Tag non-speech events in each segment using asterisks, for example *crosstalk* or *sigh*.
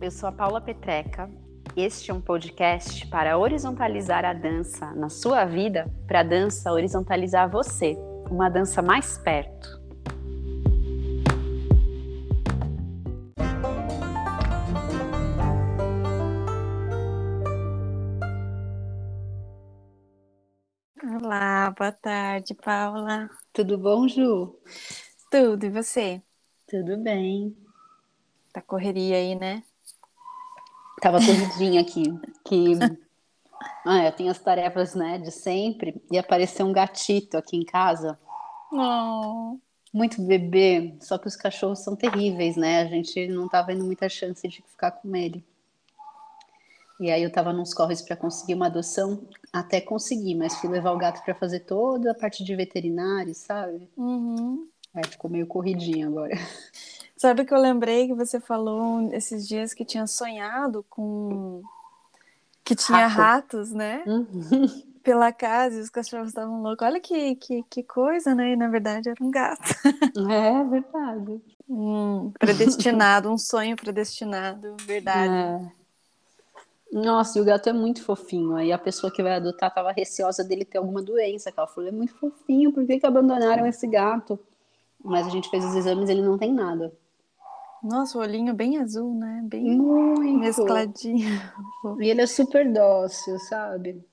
Eu sou a Paula Petreca. Este é um podcast para horizontalizar a dança na sua vida, para a dança horizontalizar você, uma dança mais perto. Olá, boa tarde, Paula. Tudo bom, Ju? Tudo, e você? Tudo bem. Tá correria aí, né? Tava corridinha aqui, que ah, eu tenho as tarefas, né, de sempre, e apareceu um gatito aqui em casa. Oh. Muito bebê, só que os cachorros são terríveis, né? A gente não tá vendo muita chance de ficar com ele. E aí eu tava nos corres para conseguir uma adoção, até consegui, mas fui levar o gato para fazer toda a parte de veterinário, sabe? Uhum. Aí ficou meio corridinho agora. Sabe que eu lembrei que você falou esses dias que tinha sonhado com que tinha Rato. ratos, né? Uhum. *laughs* Pela casa e os cachorros estavam loucos. Olha que, que, que coisa, né? E na verdade era um gato. *laughs* É verdade. Hum, predestinado, um sonho predestinado, verdade. É. Nossa, e o gato é muito fofinho. Aí a pessoa que vai adotar tava receosa dele ter alguma doença. Ela falou, é muito fofinho, por que, que abandonaram esse gato? Mas a gente fez os exames ele não tem nada. Nossa, o olhinho bem azul, né? Bem Muito. mescladinho. E ele é super dócil, sabe?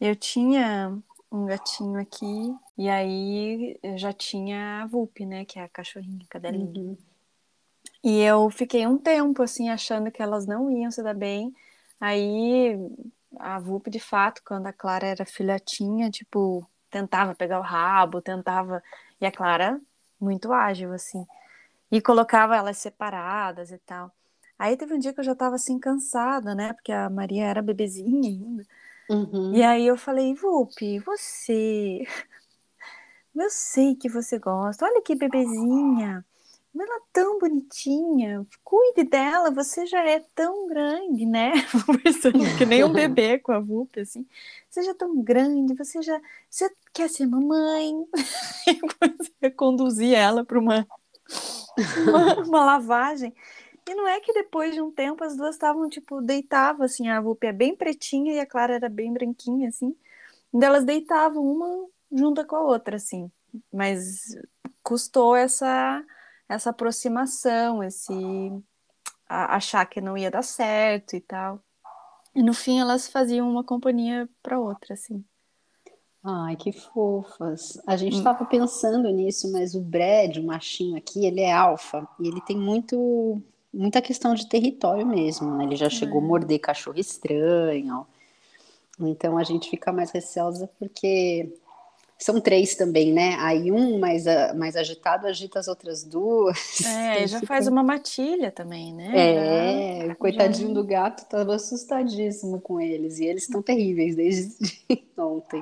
Eu tinha um gatinho aqui, e aí eu já tinha a Vup, né? Que é a cachorrinha, a cadelinha. Uhum. E eu fiquei um tempo, assim, achando que elas não iam se dar bem. Aí a Vup, de fato, quando a Clara era filhotinha, tipo, tentava pegar o rabo, tentava. E a Clara, muito ágil, assim. E colocava elas separadas e tal. Aí teve um dia que eu já tava assim cansada, né? Porque a Maria era bebezinha ainda. Uhum. E aí eu falei, Vup, você. Eu sei que você gosta. Olha que bebezinha. Ela é tão bonitinha. Cuide dela, você já é tão grande, né? *laughs* Que nem um bebê com a Vup, assim. Você já é tão grande, você já. Você quer ser mamãe? *laughs* E comecei a conduzir ela para uma, uma, *laughs* uma lavagem. E não é que depois de um tempo as duas estavam, tipo, deitavam, assim, a Vup é bem pretinha e a Clara era bem branquinha, assim. E elas deitavam uma junta com a outra, assim. Mas custou essa, essa aproximação, esse a- achar que não ia dar certo e tal. E no fim elas faziam uma companhia para outra, assim. Ai, que fofas. A gente Hum. estava pensando nisso, mas o Brad, o machinho aqui, ele é alfa e ele tem muito, muita questão de território mesmo, né? Ele já chegou a morder cachorro estranho. Então a gente fica mais receosa porque são três também, né? Aí um mais, mais agitado agita as outras duas. É, *laughs* já fica- faz uma matilha também, né? É, o coitadinho já- do gato tava assustadíssimo com eles e eles estão terríveis desde *laughs* ontem.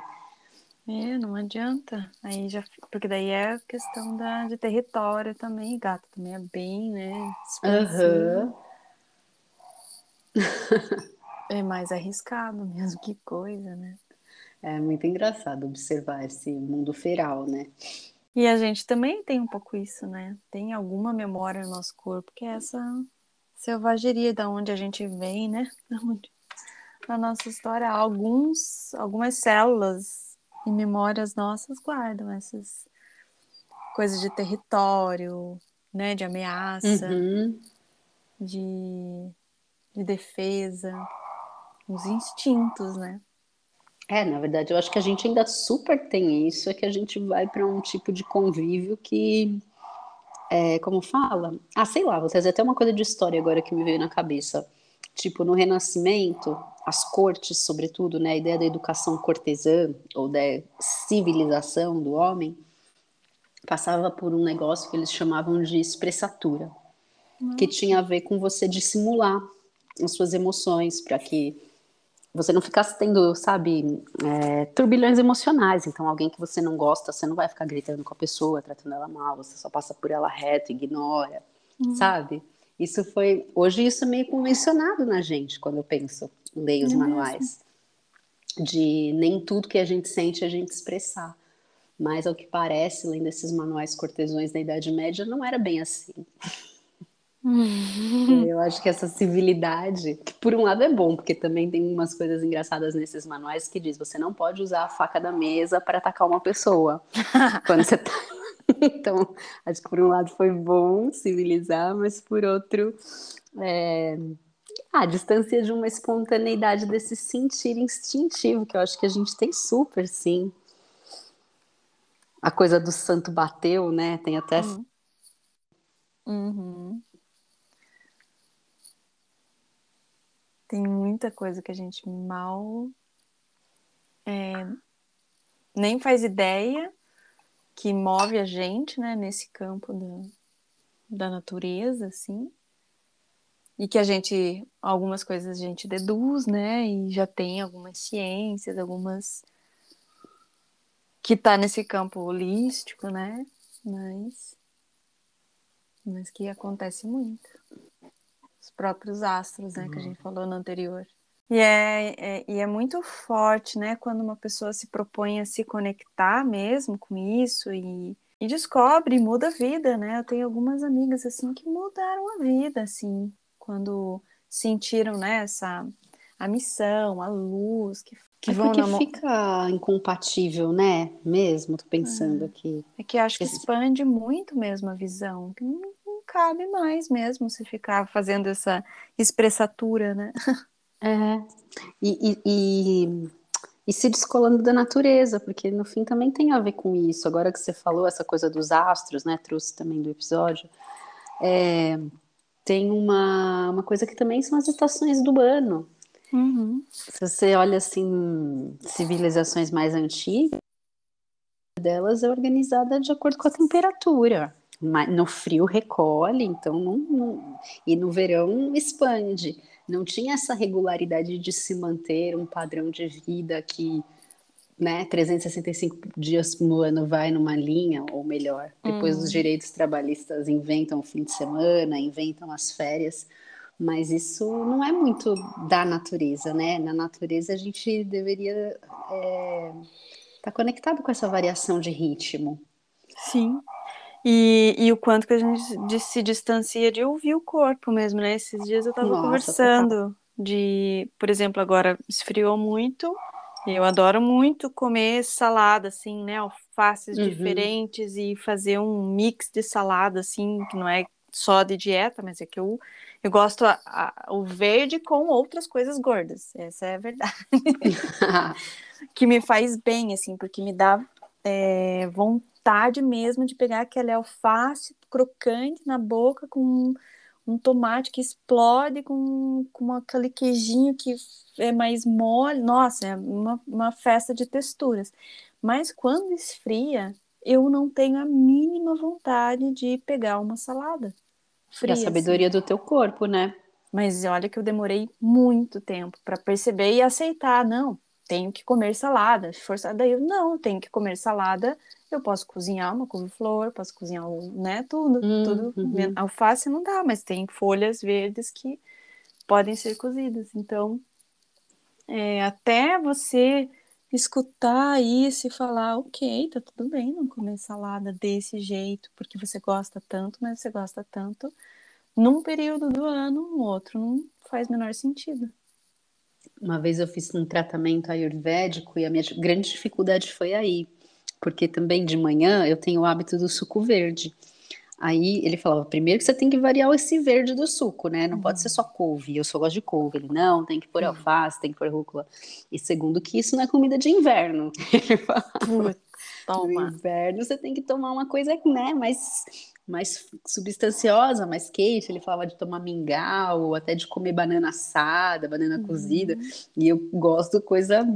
É, não adianta. Aí já, porque daí é a questão da, de território também. Gato também é bem, né? Aham. É mais arriscado mesmo, que coisa, né? É muito engraçado observar esse mundo feral, né? E a gente também tem um pouco isso, né? Tem alguma memória no nosso corpo que é essa selvageria da onde a gente vem, né? Da onde na nossa história alguns algumas células e memórias nossas guardam essas coisas de território, né, de ameaça, Uhum. de, de defesa, os instintos, né? É, na verdade, eu acho que a gente ainda super tem isso, é que a gente vai para um tipo de convívio que, é, como fala? Ah, sei lá, vou trazer até uma coisa de história agora que me veio na cabeça. Tipo, no Renascimento, as cortes, sobretudo, né, a ideia da educação cortesã ou da civilização do homem, passava por um negócio que eles chamavam de expressatura, que tinha a ver com você dissimular as suas emoções para que você não ficasse tendo, sabe, é, turbilhões emocionais. Então, alguém que você não gosta, você não vai ficar gritando com a pessoa, tratando ela mal, você só passa por ela reto, ignora, uhum. sabe? Isso foi. Hoje, isso é meio convencionado na gente, quando eu penso, leio os é manuais. Mesmo. De nem tudo que a gente sente a gente expressar. Mas, ao que parece, lendo esses manuais cortesões da Idade Média, não era bem assim. Uhum. Eu acho que essa civilidade, que por um lado é bom, porque também tem umas coisas engraçadas nesses manuais que diz você não pode usar a faca da mesa para atacar uma pessoa *laughs* quando você tá. *laughs* Então, acho que por um lado foi bom civilizar, mas por outro, é... a distância de uma espontaneidade desse sentir instintivo, que eu acho que a gente tem super, sim. A coisa do santo bateu, né? Tem até. Uhum. Uhum. Tem muita coisa que a gente mal é, nem faz ideia que move a gente, né, nesse campo da, da natureza, assim. E que a gente, algumas coisas a gente deduz, né, e já tem algumas ciências, algumas que tá nesse campo holístico, né, mas mas que acontece muito próprios astros, né, que a gente uhum. falou no anterior. E é, é, e é muito forte, né, quando uma pessoa se propõe a se conectar mesmo com isso e, e descobre muda a vida, né? Eu tenho algumas amigas, assim, que mudaram a vida, assim, quando sentiram, né, essa, a missão, a luz, que, que é vão porque na... fica incompatível, né, mesmo, tô pensando é. aqui. É que acho que expande muito mesmo a visão, que não cabe mais mesmo se ficar fazendo essa expressatura, né? *laughs* É, e, e, e, e, se descolando da natureza, porque no fim também tem a ver com isso. Agora que você falou essa coisa dos astros, né? Trouxe também do episódio. É, tem uma, uma coisa que também são as estações do ano. Uhum. Se você olha assim, civilizações mais antigas, delas é organizada de acordo com a temperatura no frio recolhe, então não, não, e no verão expande. Não tinha essa regularidade de se manter um padrão de vida que, né, 365 dias no ano vai numa linha, ou melhor, depois os uhum. direitos trabalhistas inventam o fim de semana, inventam as férias, mas isso não é muito da natureza, né? Na natureza a gente deveria estar é, tá conectado com essa variação de ritmo. Sim. E, e o quanto que a gente se distancia de ouvir o corpo mesmo, né? Esses dias eu estava conversando de, por exemplo, agora esfriou muito, eu adoro muito comer salada, assim, né? Alfaces uhum. diferentes e fazer um mix de salada, assim, que não é só de dieta, mas é que eu, eu gosto a, a, o verde com outras coisas gordas, essa é a verdade. *laughs* *laughs* que me faz bem, assim, porque me dá é, vontade vontade mesmo de pegar aquele alface crocante na boca com um tomate que explode com, com aquele queijinho que é mais mole. Nossa, é uma, uma festa de texturas. Mas quando esfria, eu não tenho a mínima vontade de pegar uma salada. Fria, a sabedoria assim. do teu corpo, né? Mas olha que eu demorei muito tempo para perceber e aceitar. Não, tenho que comer salada. Forçar, daí eu não, tenho que comer salada eu posso cozinhar uma couve-flor, posso cozinhar, né, tudo, tudo. Uhum. Alface não dá, mas tem folhas verdes que podem ser cozidas. Então, é, até você escutar isso e falar, ok, tá tudo bem não comer salada desse jeito, porque você gosta tanto, mas você gosta tanto num período do ano, no outro não faz menor sentido. Uma vez eu fiz um tratamento ayurvédico e a minha grande dificuldade foi aí porque também de manhã eu tenho o hábito do suco verde. Aí ele falava, primeiro que você tem que variar esse verde do suco, né? Não uhum. pode ser só couve. Eu só gosto de couve. Ele, não, tem que pôr uhum. alface, tem que pôr rúcula. E segundo que isso não é comida de inverno. *laughs* *laughs* Toma. No inverno você tem que tomar uma coisa, né, mais, mais substanciosa, mais quente. Ele falava de tomar mingau, ou até de comer banana assada, banana Uhum. cozida. E eu gosto coisa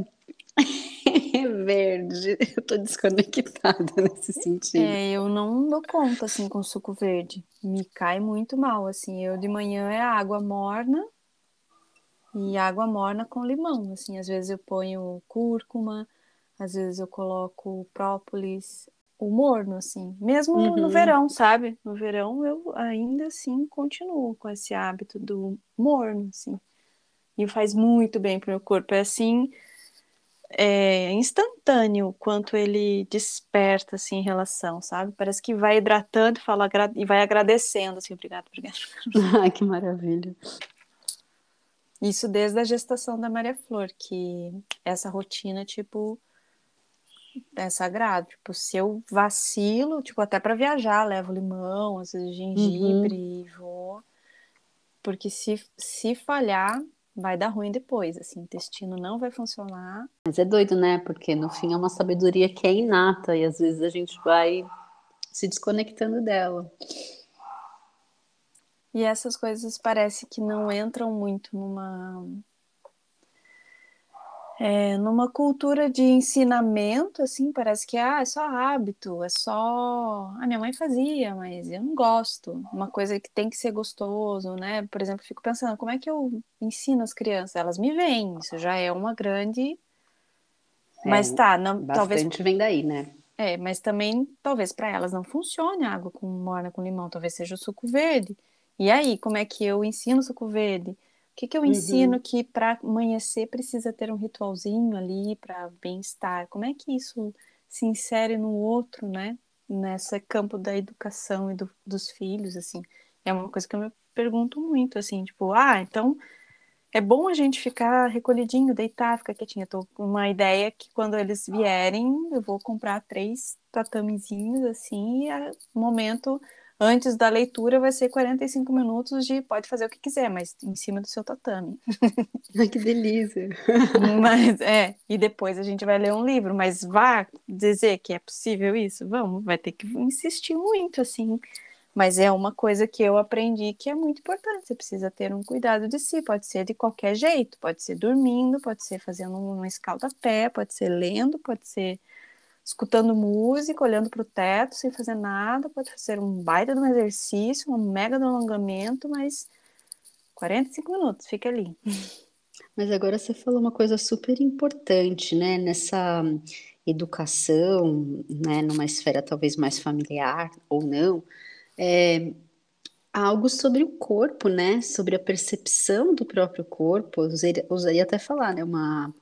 *laughs* verde. Eu tô desconectada *laughs* nesse sentido. É, eu não dou conta, assim, com suco verde. Me cai muito mal, assim. Eu de manhã é água morna e água morna com limão, assim. Às vezes eu ponho cúrcuma, às vezes eu coloco própolis, o morno, assim. Mesmo no Uhum. verão, sabe? No verão eu ainda assim continuo com esse hábito do morno, assim. E faz muito bem pro meu corpo. É assim, é instantâneo o quanto ele desperta assim em relação, sabe? Parece que vai hidratando e fala e vai agradecendo assim, obrigado, obrigado. *laughs* Ai, que maravilha. Isso desde a gestação da Maria Flor, que essa rotina tipo é sagrado, tipo, se eu vacilo, tipo, até para viajar, levo limão, às vezes gengibre e vou porque se se falhar vai dar ruim depois, assim, o intestino não vai funcionar. Mas é doido, né? Porque no fim é uma sabedoria que é inata e às vezes a gente vai se desconectando dela. E essas coisas parece que não entram muito numa é, numa cultura de ensinamento, assim, parece que ah, é só hábito, é só. A minha mãe fazia, mas eu não gosto. Uma coisa que tem que ser gostoso, né? Por exemplo, fico pensando, como é que eu ensino as crianças? Elas me veem, isso já é uma grande. Mas É, tá, não, talvez vem daí, né? é, mas também talvez para elas não funcione a água com morna com limão, talvez seja o suco verde. E aí, como é que eu ensino o suco verde? O que que eu Uhum. ensino que para amanhecer precisa ter um ritualzinho ali para bem-estar? Como é que isso se insere no outro, né? Nesse campo da educação e do- dos filhos, assim. É uma coisa que eu me pergunto muito, assim, tipo, ah, então é bom a gente ficar recolhidinho, deitar, ficar quietinho. Eu tô com uma ideia que quando eles vierem, eu vou comprar três tatamezinhos assim, e a- o momento antes da leitura vai ser 45 minutos de pode fazer o que quiser, mas em cima do seu tatame. *laughs* Ai, que delícia. Mas é, e depois a gente vai ler um livro, mas vá dizer que é possível isso? Vamos, vai ter que insistir muito assim. Mas é uma coisa que eu aprendi que é muito importante. Você precisa ter um cuidado de si. Pode ser de qualquer jeito. Pode ser dormindo, pode ser fazendo um escalda-pé, pode ser lendo, pode ser escutando música, olhando para o teto sem fazer nada. Pode ser um baita de um exercício, um mega de alongamento, mas 45 minutos, fica ali. Mas agora você falou uma coisa super importante, né? Nessa educação, né? Numa esfera talvez mais familiar ou não, é algo sobre o corpo, né? Sobre a percepção do próprio corpo. Eu usaria, ousaria até falar, né? Uma,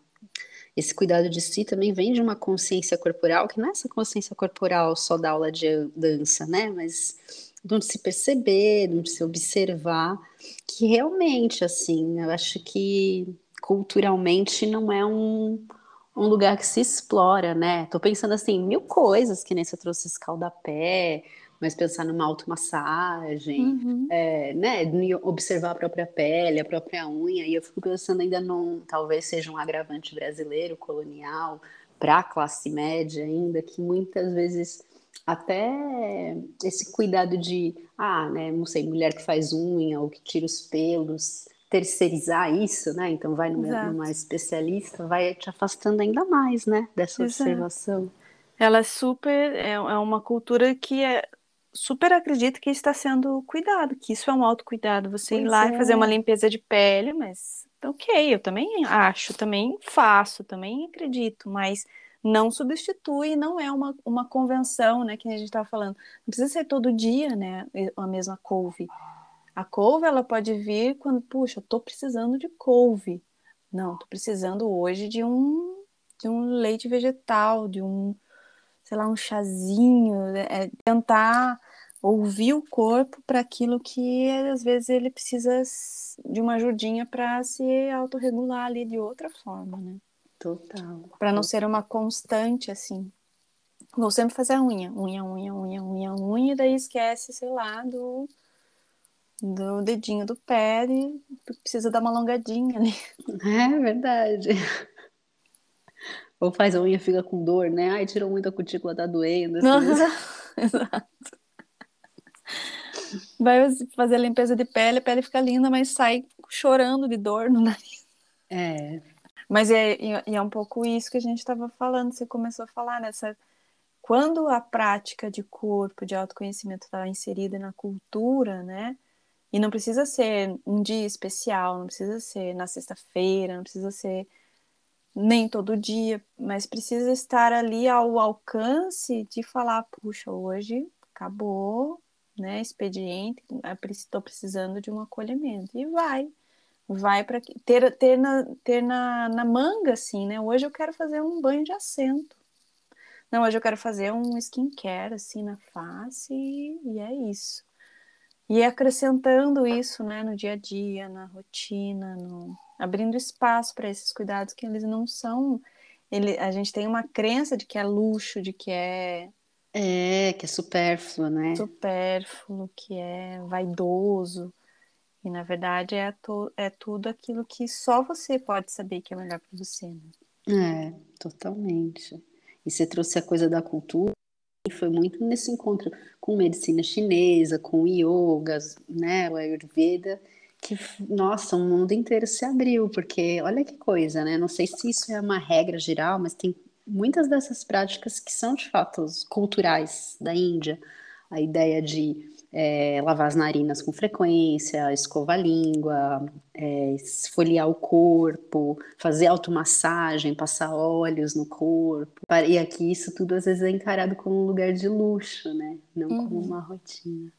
esse cuidado de si também vem de uma consciência corporal, que não é essa consciência corporal só da aula de dança, né? Mas de onde se perceber, de onde se observar, que realmente, assim, eu acho que culturalmente não é um, um lugar que se explora, né? Tô pensando assim, mil coisas, que nem você trouxe escaldapé, mas pensar numa automassagem, Uhum. é, né? Observar a própria pele, a própria unha, e eu fico pensando ainda num, talvez seja um agravante brasileiro, colonial, para a classe média ainda, que muitas vezes até esse cuidado de, ah, né, não sei, mulher que faz unha ou que tira os pelos, terceirizar isso, né? Então vai numa especialista, vai te afastando ainda mais, né, dessa Exato. observação. Ela é super, é, é uma cultura que é super acredita que está sendo cuidado, que isso é um autocuidado, você ir Pois lá e fazer é. uma limpeza de pele, mas ok, eu também acho, também faço, também acredito, mas não substitui, não é uma, uma convenção, né, que a gente estava falando. Não precisa ser todo dia, né, a mesma couve. A couve, ela pode vir quando, puxa, eu tô precisando de couve. Não, tô precisando hoje de um, de um leite vegetal, de um, sei lá, um chazinho, é, tentar ouvir o corpo para aquilo que às vezes ele precisa de uma ajudinha para se autorregular ali de outra forma, né? Total. Para não ser uma constante assim. Vou sempre fazer a unha, unha, unha, unha, unha, unha, e daí esquece, sei lá, do, do dedinho do pé e precisa dar uma alongadinha ali. É verdade. Ou faz a unha fica com dor, né? Ai, tirou muita cutícula, tá doendo. Assim. *laughs* Exato. Vai fazer a limpeza de pele, a pele fica linda, mas sai chorando de dor no nariz. É. Mas é, é um pouco isso que a gente estava falando, você começou a falar nessa. Quando a prática de corpo, de autoconhecimento está inserida na cultura, né? E não precisa ser um dia especial, não precisa ser na sexta-feira, não precisa ser nem todo dia, mas precisa estar ali ao alcance de falar, puxa, hoje acabou, né, expediente, estou precisando de um acolhimento e vai, vai para ter ter na ter na, na manga assim, né? Hoje eu quero fazer um banho de assento. Não, hoje eu quero fazer um skincare assim na face e, é isso. E acrescentando isso, né, no dia a dia, na rotina, no abrindo espaço para esses cuidados que eles não são. Ele, a gente tem uma crença de que é luxo, de que é. É, que é supérfluo, né? Supérfluo, que é vaidoso. E na verdade é, to, é tudo aquilo que só você pode saber que é melhor para você. Né? É, totalmente. E você trouxe a coisa da cultura, e foi muito nesse encontro com medicina chinesa, com yogas, né, o Ayurveda, que, nossa, o mundo inteiro se abriu, porque olha que coisa, né? Não sei se isso é uma regra geral, mas tem muitas dessas práticas que são de fato culturais da Índia. A ideia de é, lavar as narinas com frequência, escovar a língua, é, esfoliar o corpo, fazer automassagem, passar óleos no corpo. E aqui isso tudo às vezes é encarado como um lugar de luxo, né? Não uhum. como uma rotina.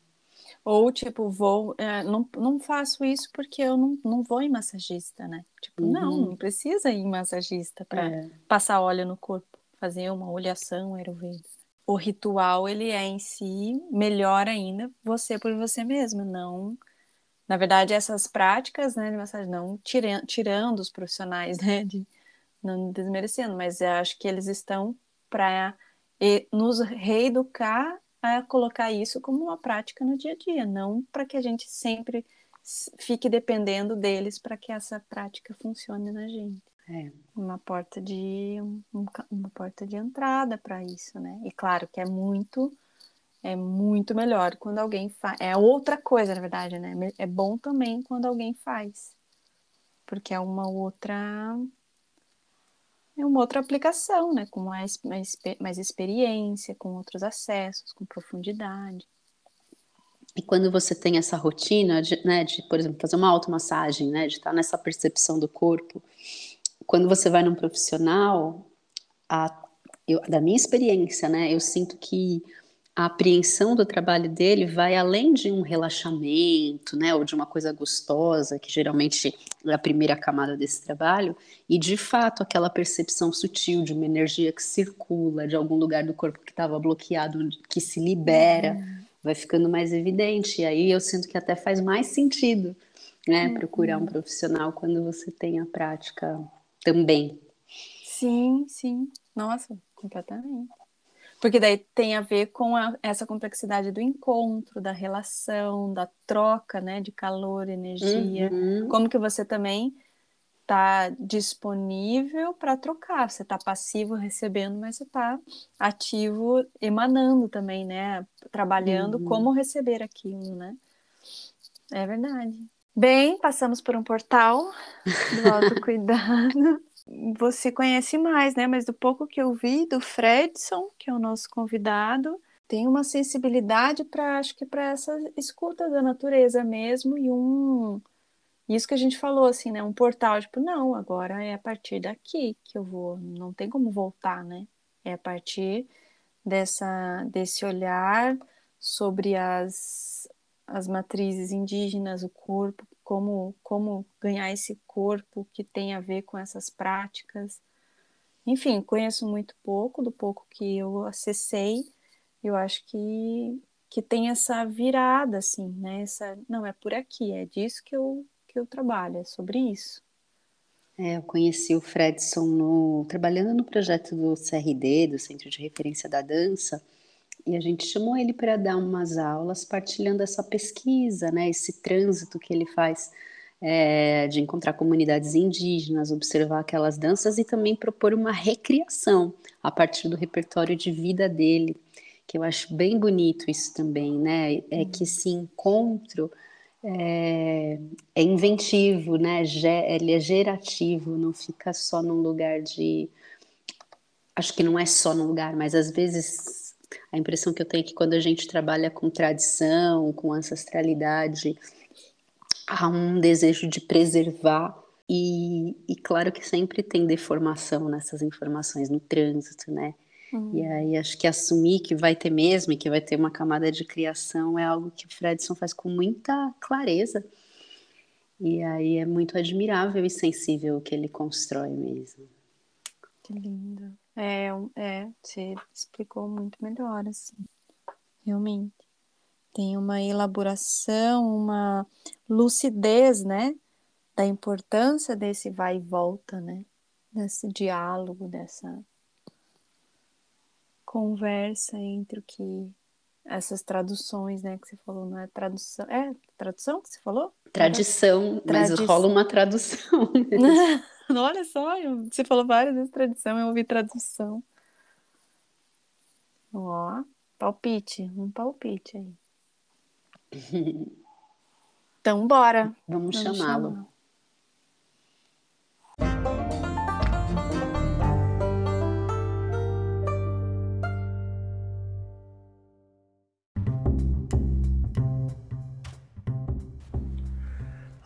Ou, tipo, vou. É, não, não faço isso porque eu não, não vou em massagista, né? Tipo, uhum. não, não precisa ir em massagista para é. passar óleo no corpo, fazer uma oleação aeroveda. O ritual, ele é em si melhor ainda você por você mesmo, não. Na verdade, essas práticas né, de massagem, não tirando, tirando os profissionais, *laughs* né? De, não desmerecendo, mas eu acho que eles estão para nos reeducar a colocar isso como uma prática no dia a dia, não para que a gente sempre fique dependendo deles para que essa prática funcione na gente. É. Uma porta de um, uma porta de entrada para isso, né? E claro que é muito é muito melhor quando alguém faz. É outra coisa, na verdade, né? É bom também quando alguém faz. Porque é uma outra é uma outra aplicação, né? Com mais, mais, mais experiência, com outros acessos, com profundidade. E quando você tem essa rotina de, né, de, por exemplo, fazer uma automassagem, né, de estar nessa percepção do corpo, quando você vai num profissional, a, eu, da minha experiência, né, eu sinto que a apreensão do trabalho dele vai além de um relaxamento, né, ou de uma coisa gostosa, que geralmente é a primeira camada desse trabalho, e de fato aquela percepção sutil de uma energia que circula de algum lugar do corpo que estava bloqueado, que se libera, uhum. vai ficando mais evidente. E aí eu sinto que até faz mais sentido, né, uhum. procurar um profissional quando você tem a prática também. Sim, sim. Nossa, completamente. Porque daí tem a ver com a, essa complexidade do encontro, da relação, da troca, né, de calor, energia. Uhum. Como que você também está disponível para trocar. Você está passivo recebendo, mas você está ativo emanando também, né? Trabalhando uhum. como receber aquilo, né? É verdade. Bem, passamos por um portal do *laughs* autocuidado. Você conhece mais, né? Mas do pouco que eu vi do Fredson, que é o nosso convidado, tem uma sensibilidade para, acho que para essa escuta da natureza mesmo e um isso que a gente falou assim, né? Um portal, tipo, não, agora é a partir daqui que eu vou, não tem como voltar, né? É a partir dessa desse olhar sobre as as matrizes indígenas, o corpo, como, como ganhar esse corpo que tem a ver com essas práticas. Enfim, conheço muito pouco, do pouco que eu acessei, eu acho que, que tem essa virada, assim, né? Essa, não, é por aqui, é disso que eu, que eu trabalho, é sobre isso. É, eu conheci o Fredson no, trabalhando no projeto do CRD, do Centro de Referência da Dança, e a gente chamou ele para dar umas aulas partilhando essa pesquisa, né, esse trânsito que ele faz é, de encontrar comunidades indígenas, observar aquelas danças e também propor uma recriação a partir do repertório de vida dele, que eu acho bem bonito isso também, né? É que esse encontro é, é inventivo, né? Ele é gerativo, não fica só num lugar de. Acho que não é só num lugar, mas às vezes a impressão que eu tenho é que quando a gente trabalha com tradição, com ancestralidade, há um desejo de preservar e, e, claro que sempre tem deformação nessas informações no trânsito, né? Uhum. E aí acho que assumir que vai ter mesmo e que vai ter uma camada de criação é algo que o Fredson faz com muita clareza. E aí é muito admirável e sensível o que ele constrói mesmo. Que lindo. É, é, você explicou muito melhor, assim. Realmente tem uma elaboração, uma lucidez, né, da importância desse vai e volta, né, desse diálogo, dessa conversa entre o que essas traduções, né, que você falou, não é tradução, é tradução que você falou? Tradição, mas rola uma tradução. *laughs* *laughs* *laughs* Olha só, você falou várias vezes tradição, eu ouvi tradução. Ó, palpite, um palpite aí. *laughs* Então, bora. Vamos, Vamos chamá-lo.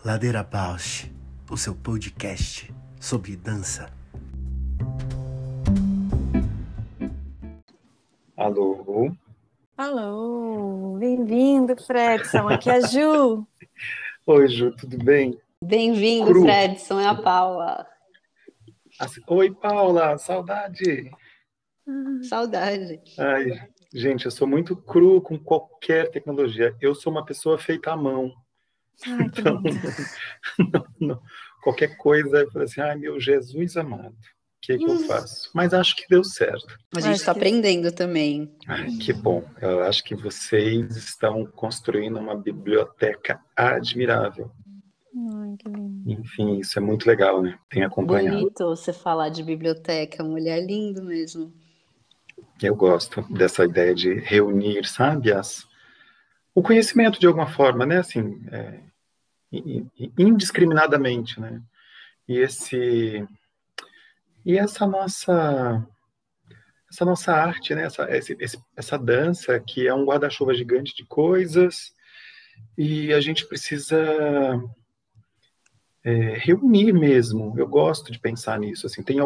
Ladeira Bausch, o seu podcast sobre dança. Alô? Alô, bem-vindo, Fredson. Aqui é a Ju. *laughs* Oi, Ju, tudo bem? Bem-vindo, Fredson, é a Paula. Oi, Paula, saudade. Saudade. Ai, gente, eu sou muito cru com qualquer tecnologia. Eu sou uma pessoa feita à mão. Ai, então, *laughs* não, não, qualquer coisa, eu falo assim, ai, meu Jesus amado que, que eu faço? Mas acho que deu certo. A gente está que... aprendendo também. Ai, que bom. Eu acho que vocês estão construindo uma biblioteca admirável. Ai, que lindo. Enfim, isso é muito legal, né? Tem acompanhado. Bonito você falar de biblioteca, um olhar lindo mesmo. Eu gosto dessa ideia de reunir, sabe, as, o conhecimento de alguma forma, né? Assim, é, indiscriminadamente, né? E esse e essa nossa essa nossa arte, né? essa, esse, essa dança que é um guarda-chuva gigante de coisas e a gente precisa é, reunir mesmo. Eu gosto de pensar nisso. Assim, tem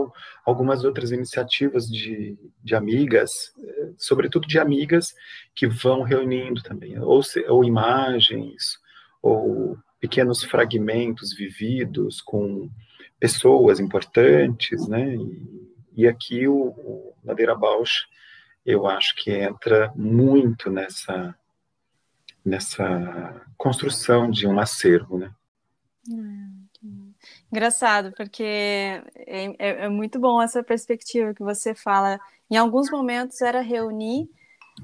algumas outras iniciativas de, de amigas, é, sobretudo de amigas que vão reunindo também, ou, ou imagens, ou pequenos fragmentos vividos com pessoas importantes, né? E, e aqui o, o Madeira Bausch, eu acho que entra muito nessa nessa construção de um acervo, né? Engraçado, porque é, é, é, muito bom essa perspectiva que você fala. Em alguns momentos era reunir,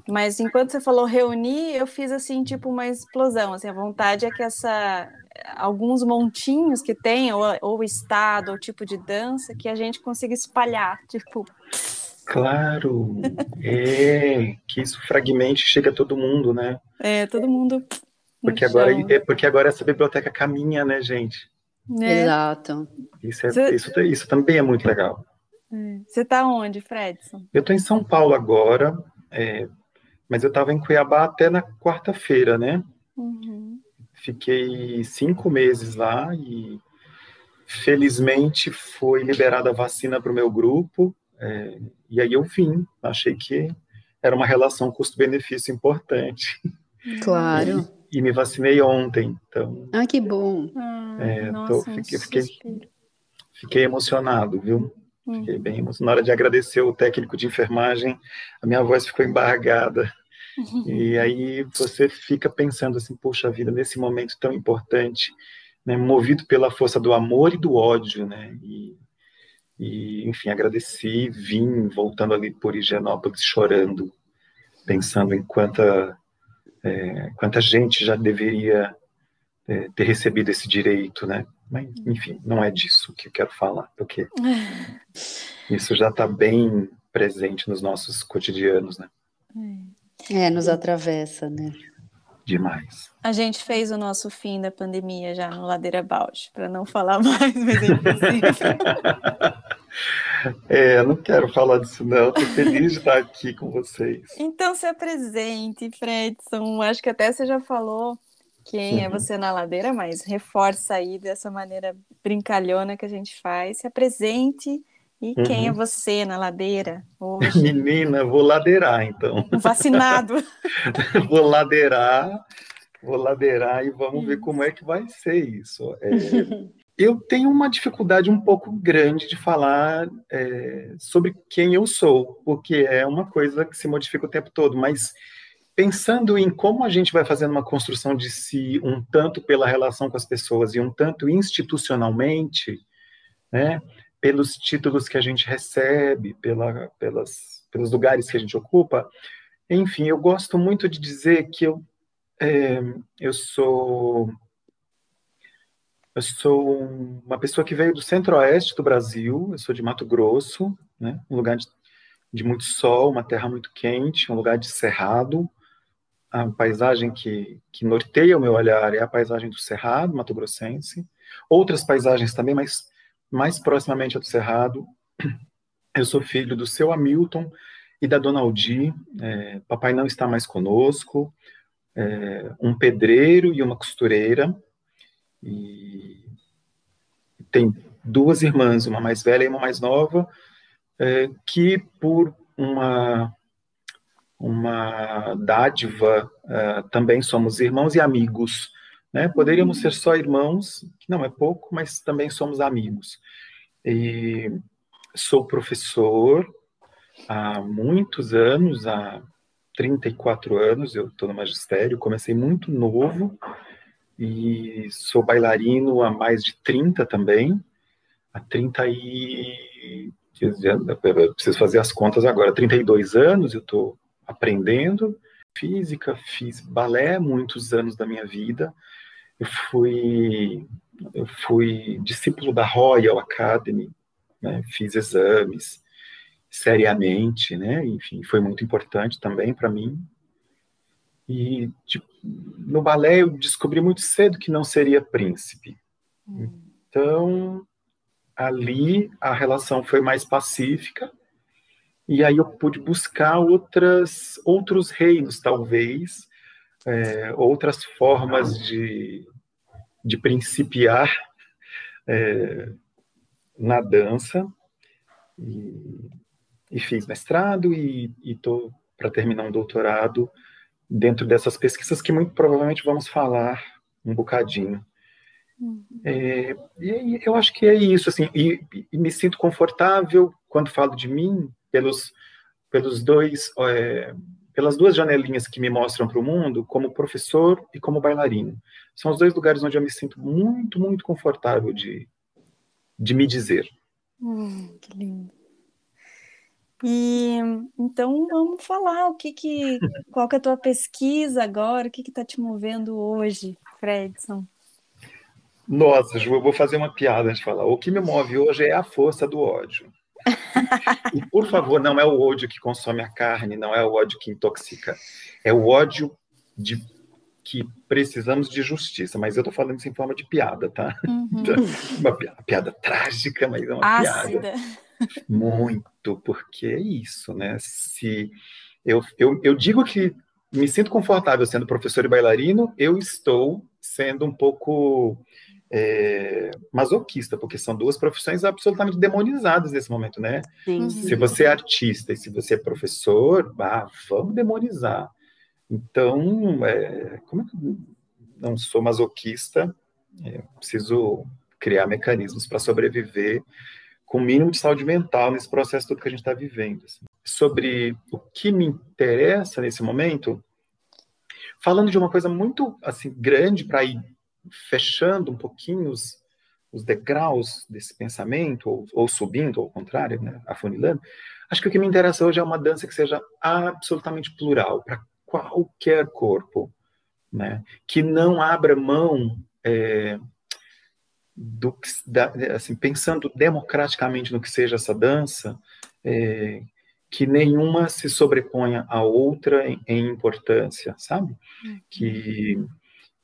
mas enquanto você falou reunir, eu fiz assim, tipo, uma explosão. Assim, a vontade é que essa alguns montinhos que tem, ou, ou estado, ou tipo de dança, que a gente consiga espalhar, *laughs* tipo. Claro, é, que isso fragmente chega a todo mundo, né? É, todo mundo. Porque agora, é porque agora essa biblioteca caminha, né, gente? É. Exato. Isso, é, Cê... isso, isso também é muito legal. É. Você está onde, Fredson? Eu estou em São Paulo agora, é, mas eu estava em Cuiabá até na quarta-feira, né? Uhum. Fiquei cinco meses lá e felizmente foi liberada a vacina para o meu grupo. É, e aí eu vim, achei que era uma relação custo-benefício importante. Claro. E, e, me vacinei ontem, então. Ah, que bom. Ah, é, nossa, tô, fiquei, fiquei, fiquei, emocionado, viu? Fiquei hum. bem emocionado. Na hora de agradecer o técnico de enfermagem, a minha voz ficou embargada. E aí você fica pensando assim, poxa vida, nesse momento tão importante, né, movido pela força do amor e do ódio, né? E, e enfim, agradeci, vim voltando ali por Higienópolis chorando, pensando em quanta é, quanta gente já deveria é, ter recebido esse direito, né? Mas, enfim, não é disso que eu quero falar, porque *laughs* isso já está bem presente nos nossos cotidianos, né? É, nos atravessa, né? Demais. A gente fez o nosso fim da pandemia já no Ladeira Bausch, para não falar *laughs* mais, mas é impossível. *laughs* É, não quero falar disso não, estou feliz de estar aqui com vocês. Então se apresente, Fredson, acho que até você já falou quem é uhum. você na ladeira, mas reforça aí dessa maneira brincalhona que a gente faz, se apresente e uhum. quem é você na ladeira *laughs* hoje? Menina, vou ladeirar então. vacinado. *laughs* vou ladeirar, vou ladeirar e vamos ver como é que vai ser isso. É, *laughs* eu tenho uma dificuldade um pouco grande de falar é, sobre quem eu sou, porque é uma coisa que se modifica o tempo todo, mas pensando em como a gente vai fazendo uma construção de si, um tanto pela relação com as pessoas e um tanto institucionalmente, né, pelos títulos que a gente recebe, pela, pelas, pelos lugares que a gente ocupa, enfim, eu gosto muito de dizer que eu, é, eu sou eu sou uma pessoa que veio do centro-oeste do Brasil, eu sou de Mato Grosso, né, um lugar de, de muito sol, uma terra muito quente, um lugar de cerrado. A paisagem que, que norteia o meu olhar é a paisagem do Cerrado, Mato Grossense. Outras paisagens também, mas mais proximamente a do Cerrado. Eu sou filho do seu Hamilton e da Dona Aldi. É, papai não está mais conosco. É, um pedreiro e uma costureira e tem duas irmãs, uma mais velha e uma mais nova, é, que por uma uma dádiva é, também somos irmãos e amigos. Né? Poderíamos ser só irmãos, que não é pouco, mas também somos amigos. E sou professor há muitos anos, há 34 anos, eu estou no magistério, comecei muito novo, e sou bailarino há mais de 30 também, há 30 e... Preciso fazer as contas agora, 32 anos eu estou aprendendo física, fiz balé muitos anos da minha vida, eu fui, eu fui discípulo da Royal Academy, né, fiz exames seriamente, né, enfim, foi muito importante também para mim, e tipo, no balé eu descobri muito cedo que não seria príncipe. Hum. Então, ali a relação foi mais pacífica. E aí eu pude buscar outras, outros reinos, talvez, é, outras formas de, de principiar é, na dança. E, e, fiz mestrado e estou para terminar um doutorado dentro dessas pesquisas que muito provavelmente vamos falar um bocadinho. Uhum. É, e eu acho que é isso, assim, e, e, me sinto confortável quando falo de mim pelos, pelos dois, é, pelas duas janelinhas que me mostram para o mundo, como professor e como bailarino. São os dois lugares onde eu me sinto muito, muito confortável de, de me dizer. Hum, que lindo. E então vamos falar o que que qual que é a tua pesquisa agora, o que que está te movendo hoje, Fredson? Nossa, Ju, eu vou fazer uma piada antes de falar. O que me move hoje é a força do ódio. *laughs* e por favor, não é o ódio que consome a carne, não é o ódio que intoxica. É o ódio de que precisamos de justiça, mas eu estou falando isso em forma de piada, tá? Uhum. *laughs* uma piada, piada, trágica, mas é uma Ácida. piada. Muito, porque é isso, né? Se eu, eu, eu digo que me sinto confortável sendo professor e bailarino, eu estou sendo um pouco é, masoquista, porque são duas profissões absolutamente demonizadas nesse momento, né? Sim. Se você é artista e se você é professor, ah, vamos demonizar. Então, é, como é que eu não sou masoquista? É, preciso criar mecanismos para sobreviver com o mínimo de saúde mental nesse processo todo que a gente está vivendo. Assim. Sobre o que me interessa nesse momento, falando de uma coisa muito assim grande para ir fechando um pouquinho os, os degraus desse pensamento, ou, ou subindo, ou ao contrário, né, afunilando, acho que o que me interessa hoje é uma dança que seja absolutamente plural, para qualquer corpo, né, que não abra mão é, do, da, assim, pensando democraticamente no que seja essa dança, é, que nenhuma se sobreponha à outra em, em importância, sabe? Uhum. Que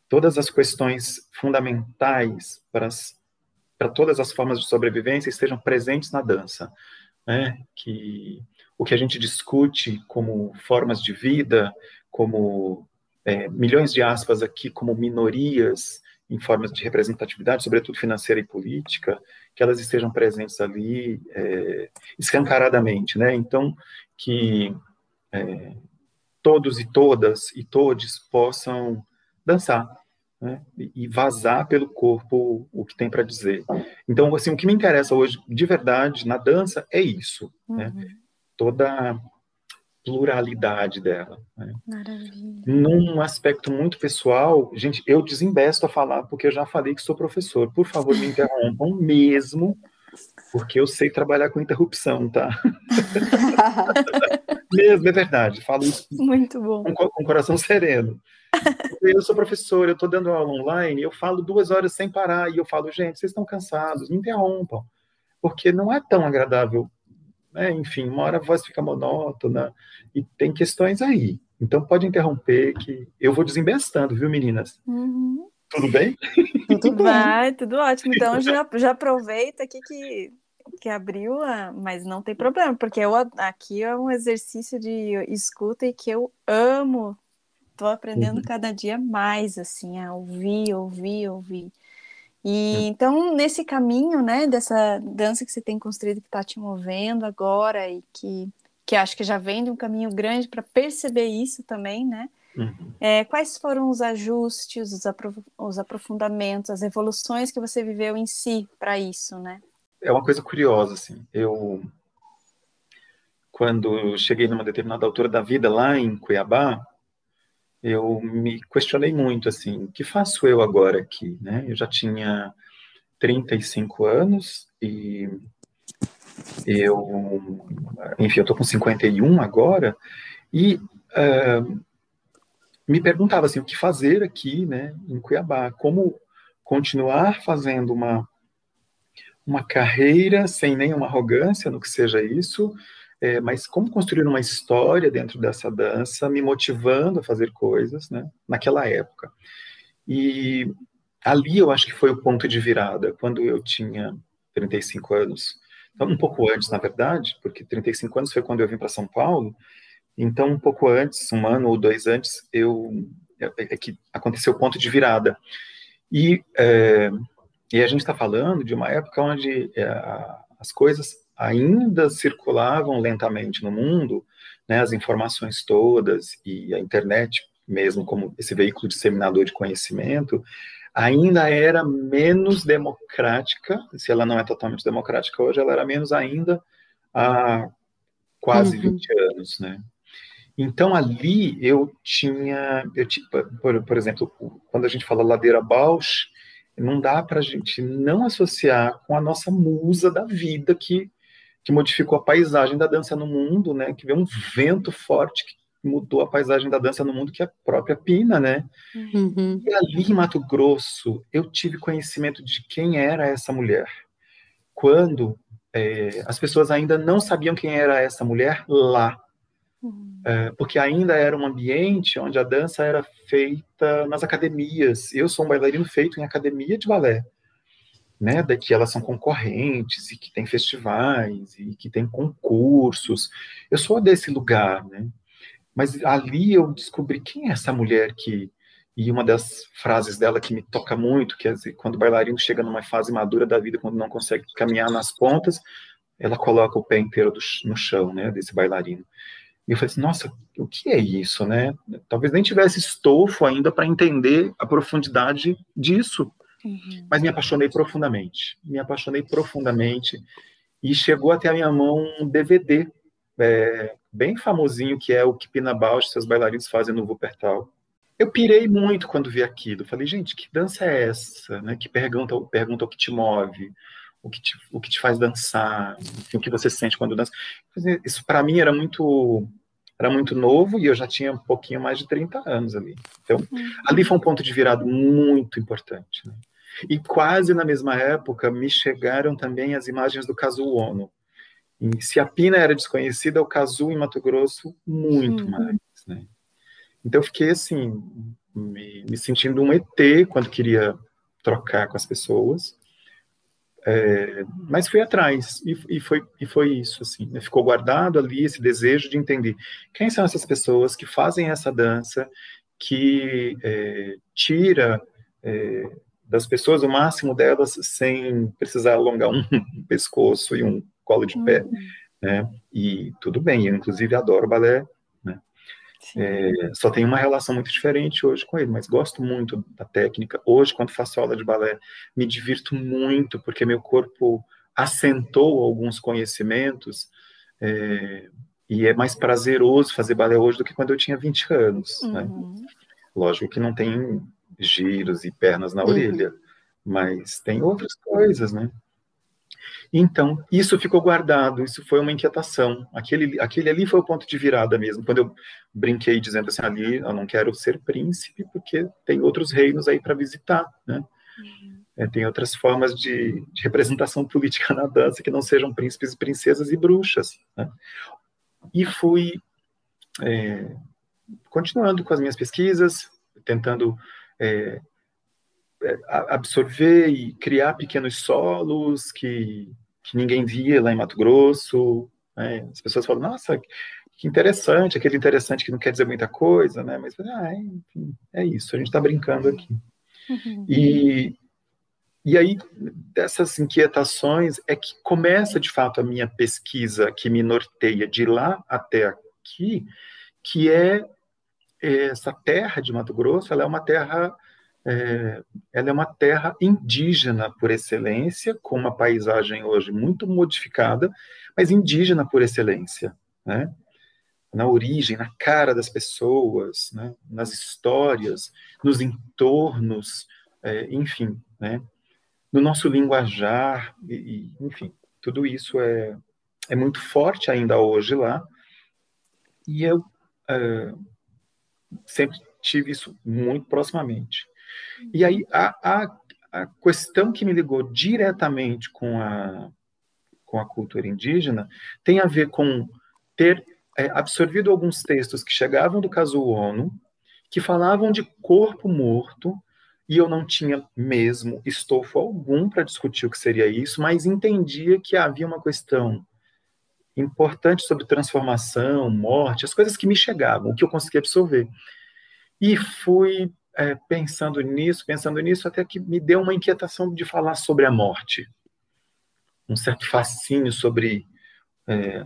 todas as questões fundamentais para, as, para todas as formas de sobrevivência estejam presentes na dança, né? Que o que a gente discute como formas de vida, como é, milhões de aspas aqui, como minorias em formas de representatividade, sobretudo financeira e política, que elas estejam presentes ali é, escancaradamente, né? Então, que é, todos e todas e todes possam dançar, né? E vazar pelo corpo o que tem para dizer. Então, assim, o que me interessa hoje, de verdade, na dança, é isso, né? uhum. né? Toda pluralidade dela. Né? Maravilha. Num aspecto muito pessoal, gente, eu desembesto a falar porque eu já falei que sou professor. Por favor, me interrompam *laughs* mesmo, porque eu sei trabalhar com interrupção, tá? *laughs* mesmo, é verdade. Falo isso muito bom. Com, com coração sereno. Eu sou professor, eu estou dando aula online, eu falo duas horas sem parar e eu falo, gente, vocês estão cansados, me interrompam, porque não é tão agradável né? Enfim, uma hora a voz fica monótona e tem questões aí. Então pode interromper que eu vou desembestando, viu, meninas? Uhum. Tudo bem? Tudo bem. *laughs* Vai, tudo ótimo. Então já, já aproveita aqui que, que abriu, a, mas não tem problema, porque eu, aqui é um exercício de escuta e que eu amo. Estou aprendendo uhum. cada dia mais, assim, a ouvir, ouvir, ouvir. E hum. então, nesse caminho, né, dessa dança que você tem construído, que está te movendo agora e que, que acho que já vem de um caminho grande para perceber isso também, né? Uhum. É, quais foram os ajustes, os, aprof os aprofundamentos, as evoluções que você viveu em si para isso, né? É uma coisa curiosa, assim. Eu, quando cheguei numa determinada altura da vida lá em Cuiabá, eu me questionei muito, assim, o que faço eu agora aqui, né? Eu já tinha 35 anos e eu, enfim, eu tô com 51 agora e uh, me perguntava, assim, o que fazer aqui, né, em Cuiabá, como continuar fazendo uma uma carreira sem nenhuma arrogância no que seja isso, é, mas como construir uma história dentro dessa dança, me motivando a fazer coisas, né, naquela época. E ali eu acho que foi o ponto de virada, quando eu tinha 35 anos, então um pouco antes, na verdade, porque 35 anos foi quando eu vim para São Paulo, então um pouco antes, um ano ou dois antes, eu é, é que aconteceu o ponto de virada. E, é, e a gente está falando de uma época onde é, as coisas ainda circulavam lentamente no mundo, né, as informações todas e a internet mesmo como esse veículo disseminador de conhecimento, ainda era menos democrática, se ela não é totalmente democrática hoje, ela era menos ainda há quase uhum. 20 anos, né? Então ali eu tinha, eu, por, por exemplo, quando a gente fala ladeira Bausch, não dá para a gente não associar com a nossa musa da vida que que modificou a paisagem da dança no mundo, né? Que veio um vento forte que mudou a paisagem da dança no mundo, que é a própria Pina, né? Uhum. E ali em Mato Grosso, eu tive conhecimento de quem era essa mulher. Quando é, as pessoas ainda não sabiam quem era essa mulher lá. Uhum. É, porque ainda era um ambiente onde a dança era feita nas academias. Eu sou um bailarino feito em academia de balé né, de que elas são concorrentes e que tem festivais e que tem concursos. Eu sou desse lugar, né? Mas ali eu descobri quem é essa mulher que e uma das frases dela que me toca muito, que é quando o bailarino chega numa fase madura da vida, quando não consegue caminhar nas pontas, ela coloca o pé inteiro do, no chão, né, desse bailarino. E eu falei assim, nossa, o que é isso, né? Talvez nem tivesse estofo ainda para entender a profundidade disso, Uhum. Mas me apaixonei profundamente, me apaixonei profundamente e chegou até a minha mão um DVD é, bem famosinho que é o que Pina Bausch e seus bailarinos fazem no Wuppertal. Eu pirei muito quando vi aquilo. Falei, gente, que dança é essa? Né? Que pergunta, pergunta o que te move, o que te, o que te faz dançar, enfim, o que você sente quando dança. Isso para mim era muito era muito novo e eu já tinha um pouquinho mais de 30 anos ali. Então, uhum. ali foi um ponto de virada muito importante. Né? E quase na mesma época me chegaram também as imagens do caso Ono. E se a Pina era desconhecida, o Casu em Mato Grosso, muito uhum. mais. Né? Então, eu fiquei assim, me, me sentindo um ET quando queria trocar com as pessoas. É, mas fui atrás e, e, foi, e foi isso, assim, né? ficou guardado ali esse desejo de entender quem são essas pessoas que fazem essa dança, que é, tira é, das pessoas o máximo delas sem precisar alongar um *laughs* pescoço e um colo de pé, uhum. né? E tudo bem, eu inclusive adoro balé é, só tenho uma relação muito diferente hoje com ele, mas gosto muito da técnica. Hoje, quando faço aula de balé, me divirto muito, porque meu corpo assentou alguns conhecimentos, é, e é mais prazeroso fazer balé hoje do que quando eu tinha 20 anos. Né? Uhum. Né? Lógico que não tem giros e pernas na uhum. orelha, mas tem outras coisas, né? Então, isso ficou guardado, isso foi uma inquietação. Aquele, aquele ali foi o ponto de virada mesmo, quando eu brinquei dizendo assim, ali eu não quero ser príncipe, porque tem outros reinos aí para visitar, né? Uhum. É, tem outras formas de, de, representação política na dança que não sejam príncipes, princesas e bruxas. Né? E fui é, continuando com as minhas pesquisas, tentando é, é absorver e criar pequenos solos que que ninguém via lá em Mato Grosso. Né? As pessoas falam, nossa, que interessante, aquele interessante que não quer dizer muita coisa, né? Mas ah, enfim, é isso, a gente está brincando aqui. Uhum. E, e aí, dessas inquietações, é que começa de fato a minha pesquisa que me norteia de lá até aqui, que é essa terra de Mato Grosso, ela é uma terra é, ela é uma terra indígena por excelência, com uma paisagem hoje muito modificada, mas indígena por excelência, né? na origem, na cara das pessoas, né? nas histórias, nos entornos, é, enfim, né? no nosso linguajar, e, e, enfim, tudo isso é, é muito forte ainda hoje lá, e eu é, sempre tive isso muito proximamente. E aí, a, a, a questão que me ligou diretamente com a, com a cultura indígena tem a ver com ter é, absorvido alguns textos que chegavam do caso ONU, que falavam de corpo morto, e eu não tinha mesmo estofo algum para discutir o que seria isso, mas entendia que havia uma questão importante sobre transformação, morte, as coisas que me chegavam, o que eu conseguia absorver. E fui é, pensando nisso, pensando nisso, até que me deu uma inquietação de falar sobre a morte. Um certo fascínio sobre é,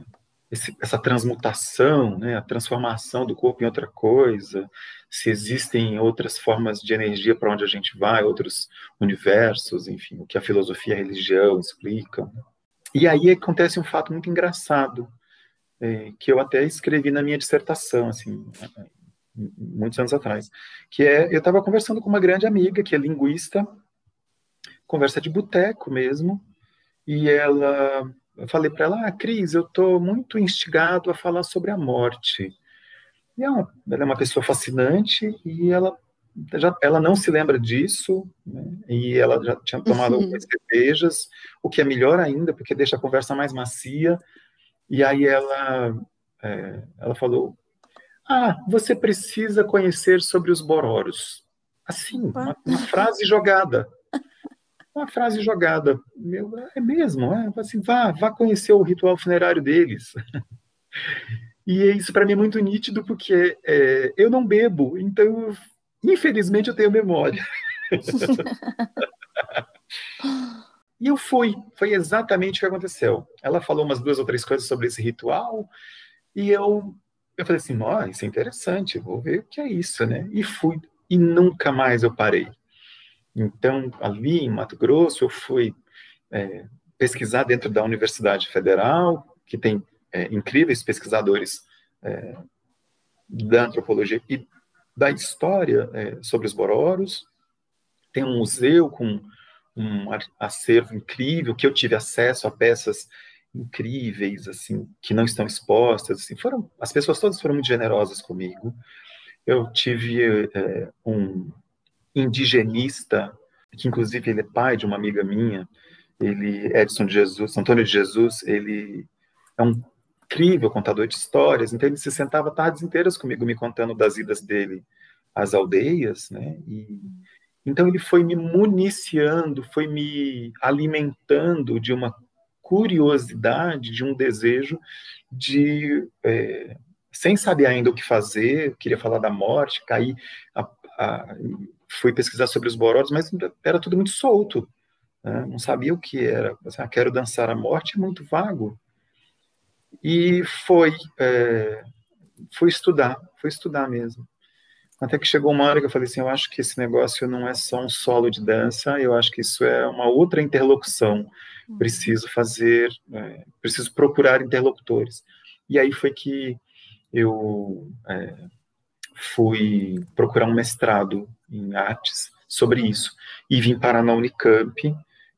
esse, essa transmutação, né, a transformação do corpo em outra coisa, se existem outras formas de energia para onde a gente vai, outros universos, enfim, o que a filosofia e a religião explicam. E aí acontece um fato muito engraçado, é, que eu até escrevi na minha dissertação, assim, muitos anos atrás, que é, eu estava conversando com uma grande amiga, que é linguista, conversa de boteco mesmo, e ela, eu falei para ela, ah, Cris, eu estou muito instigado a falar sobre a morte. E ela, é ela é uma pessoa fascinante, e ela já, ela não se lembra disso, né? e ela já tinha tomado uhum. algumas cervejas, o que é melhor ainda, porque deixa a conversa mais macia, e aí ela, é, ela falou, ah, você precisa conhecer sobre os bororos. Assim, uma, uma frase jogada. Uma frase jogada. Meu, é mesmo, é, assim, vá, vá conhecer o ritual funerário deles. *laughs* E isso para mim é muito nítido porque é, eu não bebo, então infelizmente eu tenho memória. *laughs* e eu fui, foi exatamente o que aconteceu. Ela falou umas duas ou três coisas sobre esse ritual e eu eu falei assim, ó, isso é interessante, vou ver o que é isso, né? E fui, e nunca mais eu parei. Então, ali em Mato Grosso, eu fui é, pesquisar dentro da Universidade Federal, que tem é, incríveis pesquisadores é, da antropologia e da história é, sobre os bororos. Tem um museu com um acervo incrível, que eu tive acesso a peças incríveis, assim, que não estão expostas, assim, foram, as pessoas todas foram muito generosas comigo. Eu tive é, um indigenista, que inclusive ele é pai de uma amiga minha, ele, Edson de Jesus, Antônio de Jesus, ele é um incrível contador de histórias, então ele se sentava tardes inteiras comigo me contando das idas dele às aldeias, né, e então ele foi me municiando, foi me alimentando de uma curiosidade, de um desejo de, é, sem saber ainda o que fazer, queria falar da morte, caí, a, a, fui pesquisar sobre os borodos, mas era tudo muito solto, né? não sabia o que era. Assim, ah, quero dançar a morte, é muito vago. E foi, é, fui estudar, fui estudar mesmo. Até que chegou uma hora que eu falei assim, eu acho que esse negócio não é só um solo de dança, eu acho que isso é uma outra interlocução. Uhum. Preciso fazer, é, preciso procurar interlocutores. E aí foi que eu é, fui procurar um mestrado em artes sobre isso e vim parar na Unicamp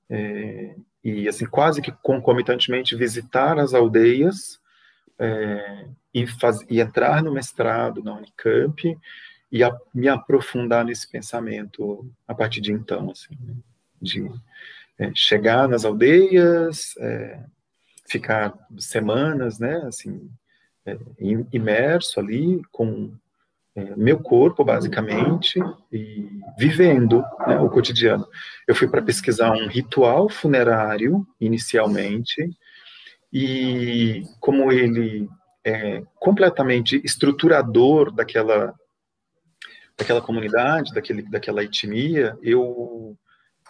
é, e assim quase que concomitantemente visitar as aldeias é, e, faz, e entrar no mestrado na Unicamp e a, me aprofundar nesse pensamento a partir de então, assim, né? de é, chegar nas aldeias, é, ficar semanas, né, assim, é, imerso ali com meu corpo, basicamente, e vivendo né, o cotidiano. Eu fui para pesquisar um ritual funerário, inicialmente, e como ele é completamente estruturador daquela daquela comunidade, daquele, daquela etnia, eu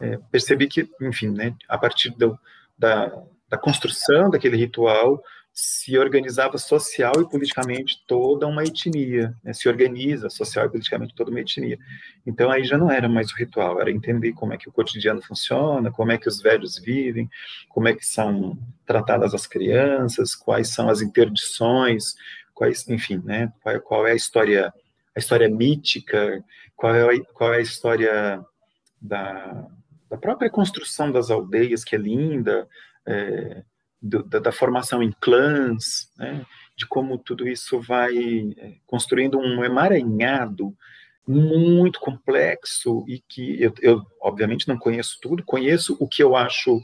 é, percebi que, enfim, né, a partir do, da, da construção daquele ritual, se organizava social e politicamente toda uma etnia, né, se organiza social e politicamente toda uma etnia. Então aí já não era mais o ritual, era entender como é que o cotidiano funciona, como é que os velhos vivem, como é que são tratadas as crianças, quais são as interdições, quais, enfim, né, qual, qual é a história a história mítica, qual é a, qual é a história da, da própria construção das aldeias, que é linda, é, do, da, da, formação em clãs, né, de como tudo isso vai é, construindo um emaranhado muito complexo e que eu, eu, obviamente não conheço tudo, conheço o que eu acho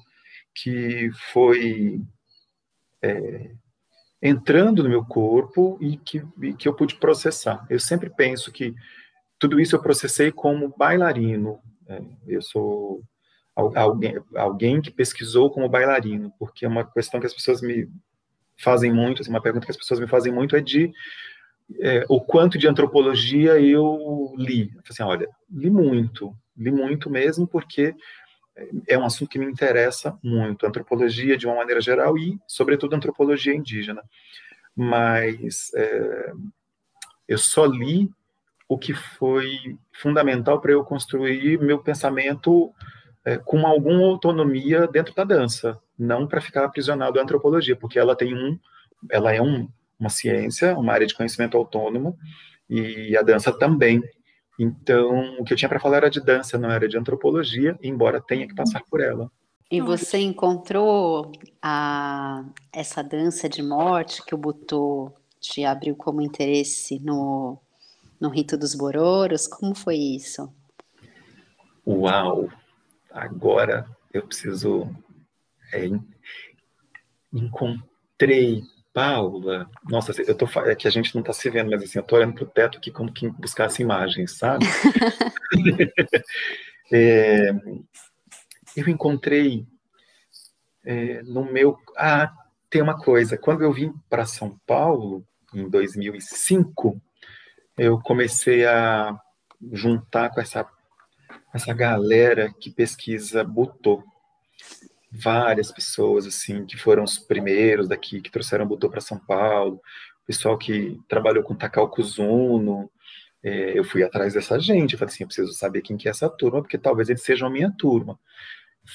que foi é, entrando no meu corpo e que, e que eu pude processar. Eu sempre penso que tudo isso eu processei como bailarino. É, eu sou alguém, alguém que pesquisou como bailarino, porque é uma questão que as pessoas me fazem muito, assim, uma pergunta que as pessoas me fazem muito é de é, o quanto de antropologia eu li. Eu assim, olha, li muito, li muito mesmo, porque é um assunto que me interessa muito, antropologia de uma maneira geral e, sobretudo, antropologia indígena. Mas é, eu só li o que foi fundamental para eu construir meu pensamento é, com alguma autonomia dentro da dança, não para ficar aprisionado à antropologia, porque ela tem um, ela é um, uma ciência, uma área de conhecimento autônomo e a dança também. Então, o que eu tinha para falar era de dança, não era de antropologia, embora tenha que passar por ela. E você encontrou a, essa dança de morte que o Butô te abriu como interesse no, no rito dos bororos? Como foi isso? Uau! Agora eu preciso. É, encontrei Paula, nossa, eu tô é que a gente não está se vendo, mas assim, eu tô olhando para o teto aqui como quem buscasse imagens, sabe? *laughs* é, eu encontrei é, no meu, ah, tem uma coisa. Quando eu vim para São Paulo em 2005, eu comecei a juntar com essa essa galera que pesquisa Butô várias pessoas assim que foram os primeiros daqui que trouxeram Butô para São Paulo, pessoal que trabalhou com Takao Kuzuno, é, eu fui atrás dessa gente, eu falei assim, eu preciso saber quem que é essa turma, porque talvez eles sejam a minha turma.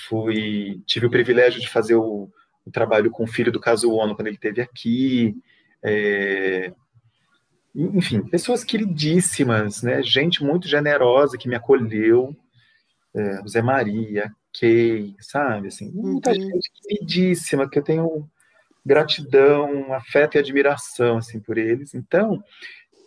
Fui, tive o privilégio de fazer o, o trabalho com o filho do caso Ono quando ele esteve aqui, é, enfim, pessoas queridíssimas, né? Gente muito generosa que me acolheu, é, Zé Maria, Kay, sabe? Assim, muita uhum. gente queridíssima que eu tenho gratidão, afeto e admiração assim por eles. Então,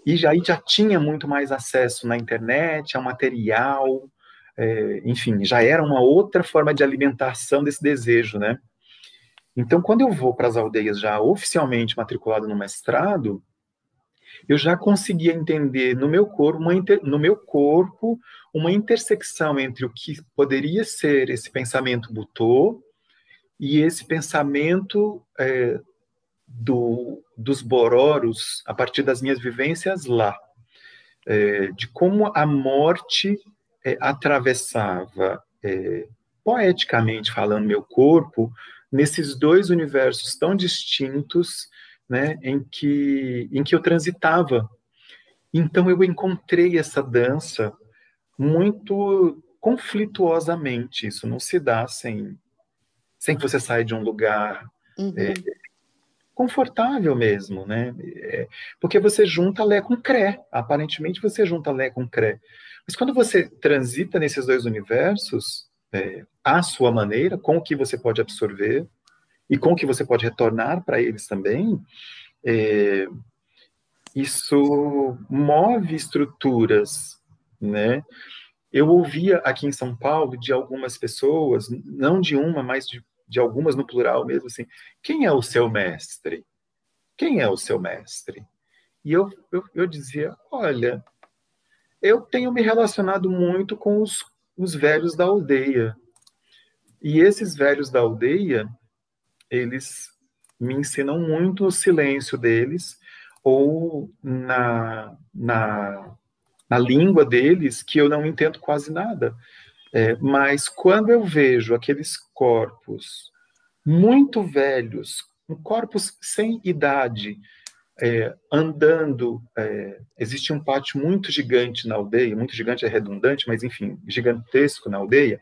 e já, aí já tinha muito mais acesso na internet, ao material, é, enfim, já era uma outra forma de alimentação desse desejo, né? Então, quando eu vou para as aldeias já oficialmente matriculado no mestrado, eu já conseguia entender no meu corpo uma inter, no meu corpo uma intersecção entre o que poderia ser esse pensamento butô e esse pensamento é, do, dos bororos a partir das minhas vivências lá, é, de como a morte é, atravessava, é, poeticamente falando, meu corpo nesses dois universos tão distintos, né, em que em que eu transitava. Então eu encontrei essa dança muito conflituosamente. Isso não se dá sem sem que você saia de um lugar uhum. é, confortável mesmo, né? É, porque você junta Lé com Cré. Aparentemente você junta Lé com Cré. Mas quando você transita nesses dois universos, é, à sua maneira, com o que você pode absorver e com o que você pode retornar para eles também, é, isso move estruturas, né? Eu ouvia aqui em São Paulo de algumas pessoas, não de uma, mas de, de algumas no plural mesmo, assim, quem é o seu mestre? Quem é o seu mestre? E eu, eu, eu dizia, olha, eu tenho me relacionado muito com os, os velhos da aldeia. E esses velhos da aldeia, eles me ensinam muito no silêncio deles ou na, na, na língua deles, que eu não entendo quase nada. É, mas quando eu vejo aqueles corpos muito velhos, corpos sem idade, é, andando. É, existe um pátio muito gigante na aldeia, muito gigante é redundante, mas enfim, gigantesco na aldeia.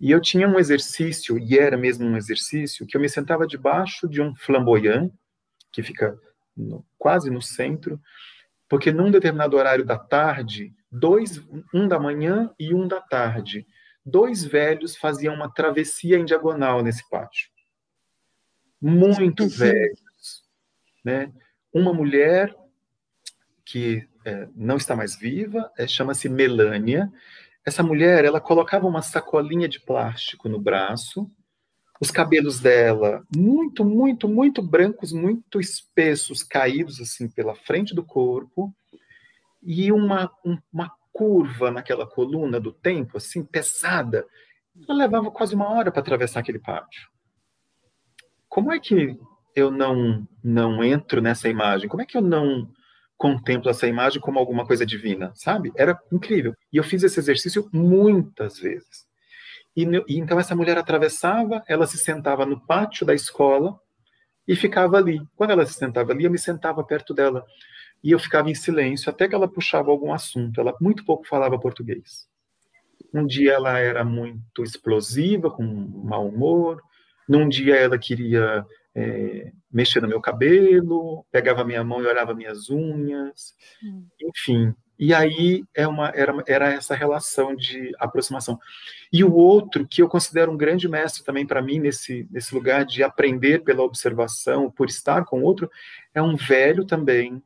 E eu tinha um exercício, e era mesmo um exercício, que eu me sentava debaixo de um flamboyant, que fica no, quase no centro, porque num determinado horário da tarde, dois, um da manhã e um da tarde, dois velhos faziam uma travessia em diagonal nesse pátio. Muito uhum. velhos, né? Uma mulher que é, não está mais viva, é, chama-se Melânia, essa mulher, ela colocava uma sacolinha de plástico no braço, os cabelos dela muito, muito, muito brancos, muito espessos, caídos assim pela frente do corpo, e uma, uma curva naquela coluna do tempo, assim, pesada. Ela levava quase uma hora para atravessar aquele pátio. Como é que eu não não entro nessa imagem? Como é que eu não contemplo essa imagem como alguma coisa divina, sabe? Era incrível. E eu fiz esse exercício muitas vezes. E, e, então essa mulher atravessava, ela se sentava no pátio da escola e ficava ali. Quando ela se sentava ali, eu me sentava perto dela. E eu ficava em silêncio até que ela puxava algum assunto. Ela muito pouco falava português. Um dia ela era muito explosiva, com mau humor. Num dia ela queria é, mexia no meu cabelo, pegava minha mão e olhava minhas unhas, hum. enfim. E aí é uma, era, era essa relação de aproximação. E o outro, que eu considero um grande mestre também para mim, nesse, nesse lugar de aprender pela observação, por estar com o outro, é um velho também,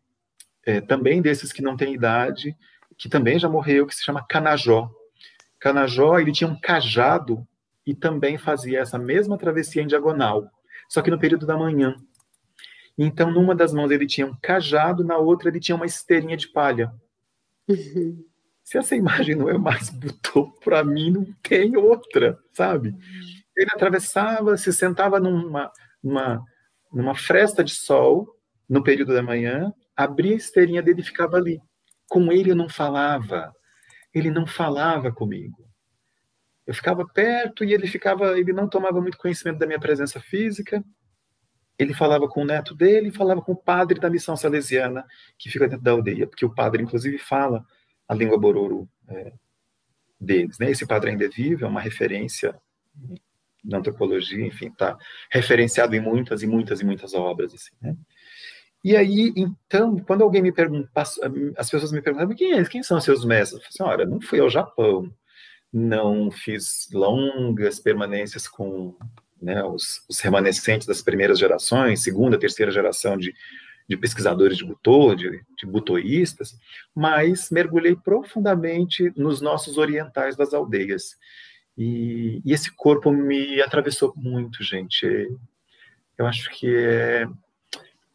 é, também desses que não têm idade, que também já morreu, que se chama Canajó. Canajó, ele tinha um cajado e também fazia essa mesma travessia em diagonal só que no período da manhã. Então, numa das mãos ele tinha um cajado, na outra ele tinha uma esteirinha de palha. Uhum. Se essa imagem não é mais butô, para mim não tem outra, sabe? Ele atravessava, se sentava numa, numa, numa fresta de sol, no período da manhã, abria a esteirinha dele e ficava ali. Com ele eu não falava. Ele não falava comigo. Eu ficava perto e ele ficava, ele não tomava muito conhecimento da minha presença física. Ele falava com o neto dele, falava com o padre da missão salesiana que fica dentro da aldeia, porque o padre inclusive fala a língua bororo é, deles, né? Esse padre ainda é vivo, é uma referência na antropologia, enfim, está referenciado em muitas e muitas e muitas obras, assim, né? E aí, então, quando alguém me pergunta, as pessoas me perguntam, quem, é, quem são seus mestres? Eu falo assim, olha, não fui ao Japão, não fiz longas permanências com né, os, os, remanescentes das primeiras gerações, segunda, terceira geração de, de pesquisadores de Butô, de, de butoístas, mas mergulhei profundamente nos nossos orientais das aldeias. E, e esse corpo me atravessou muito, gente. Eu acho que é,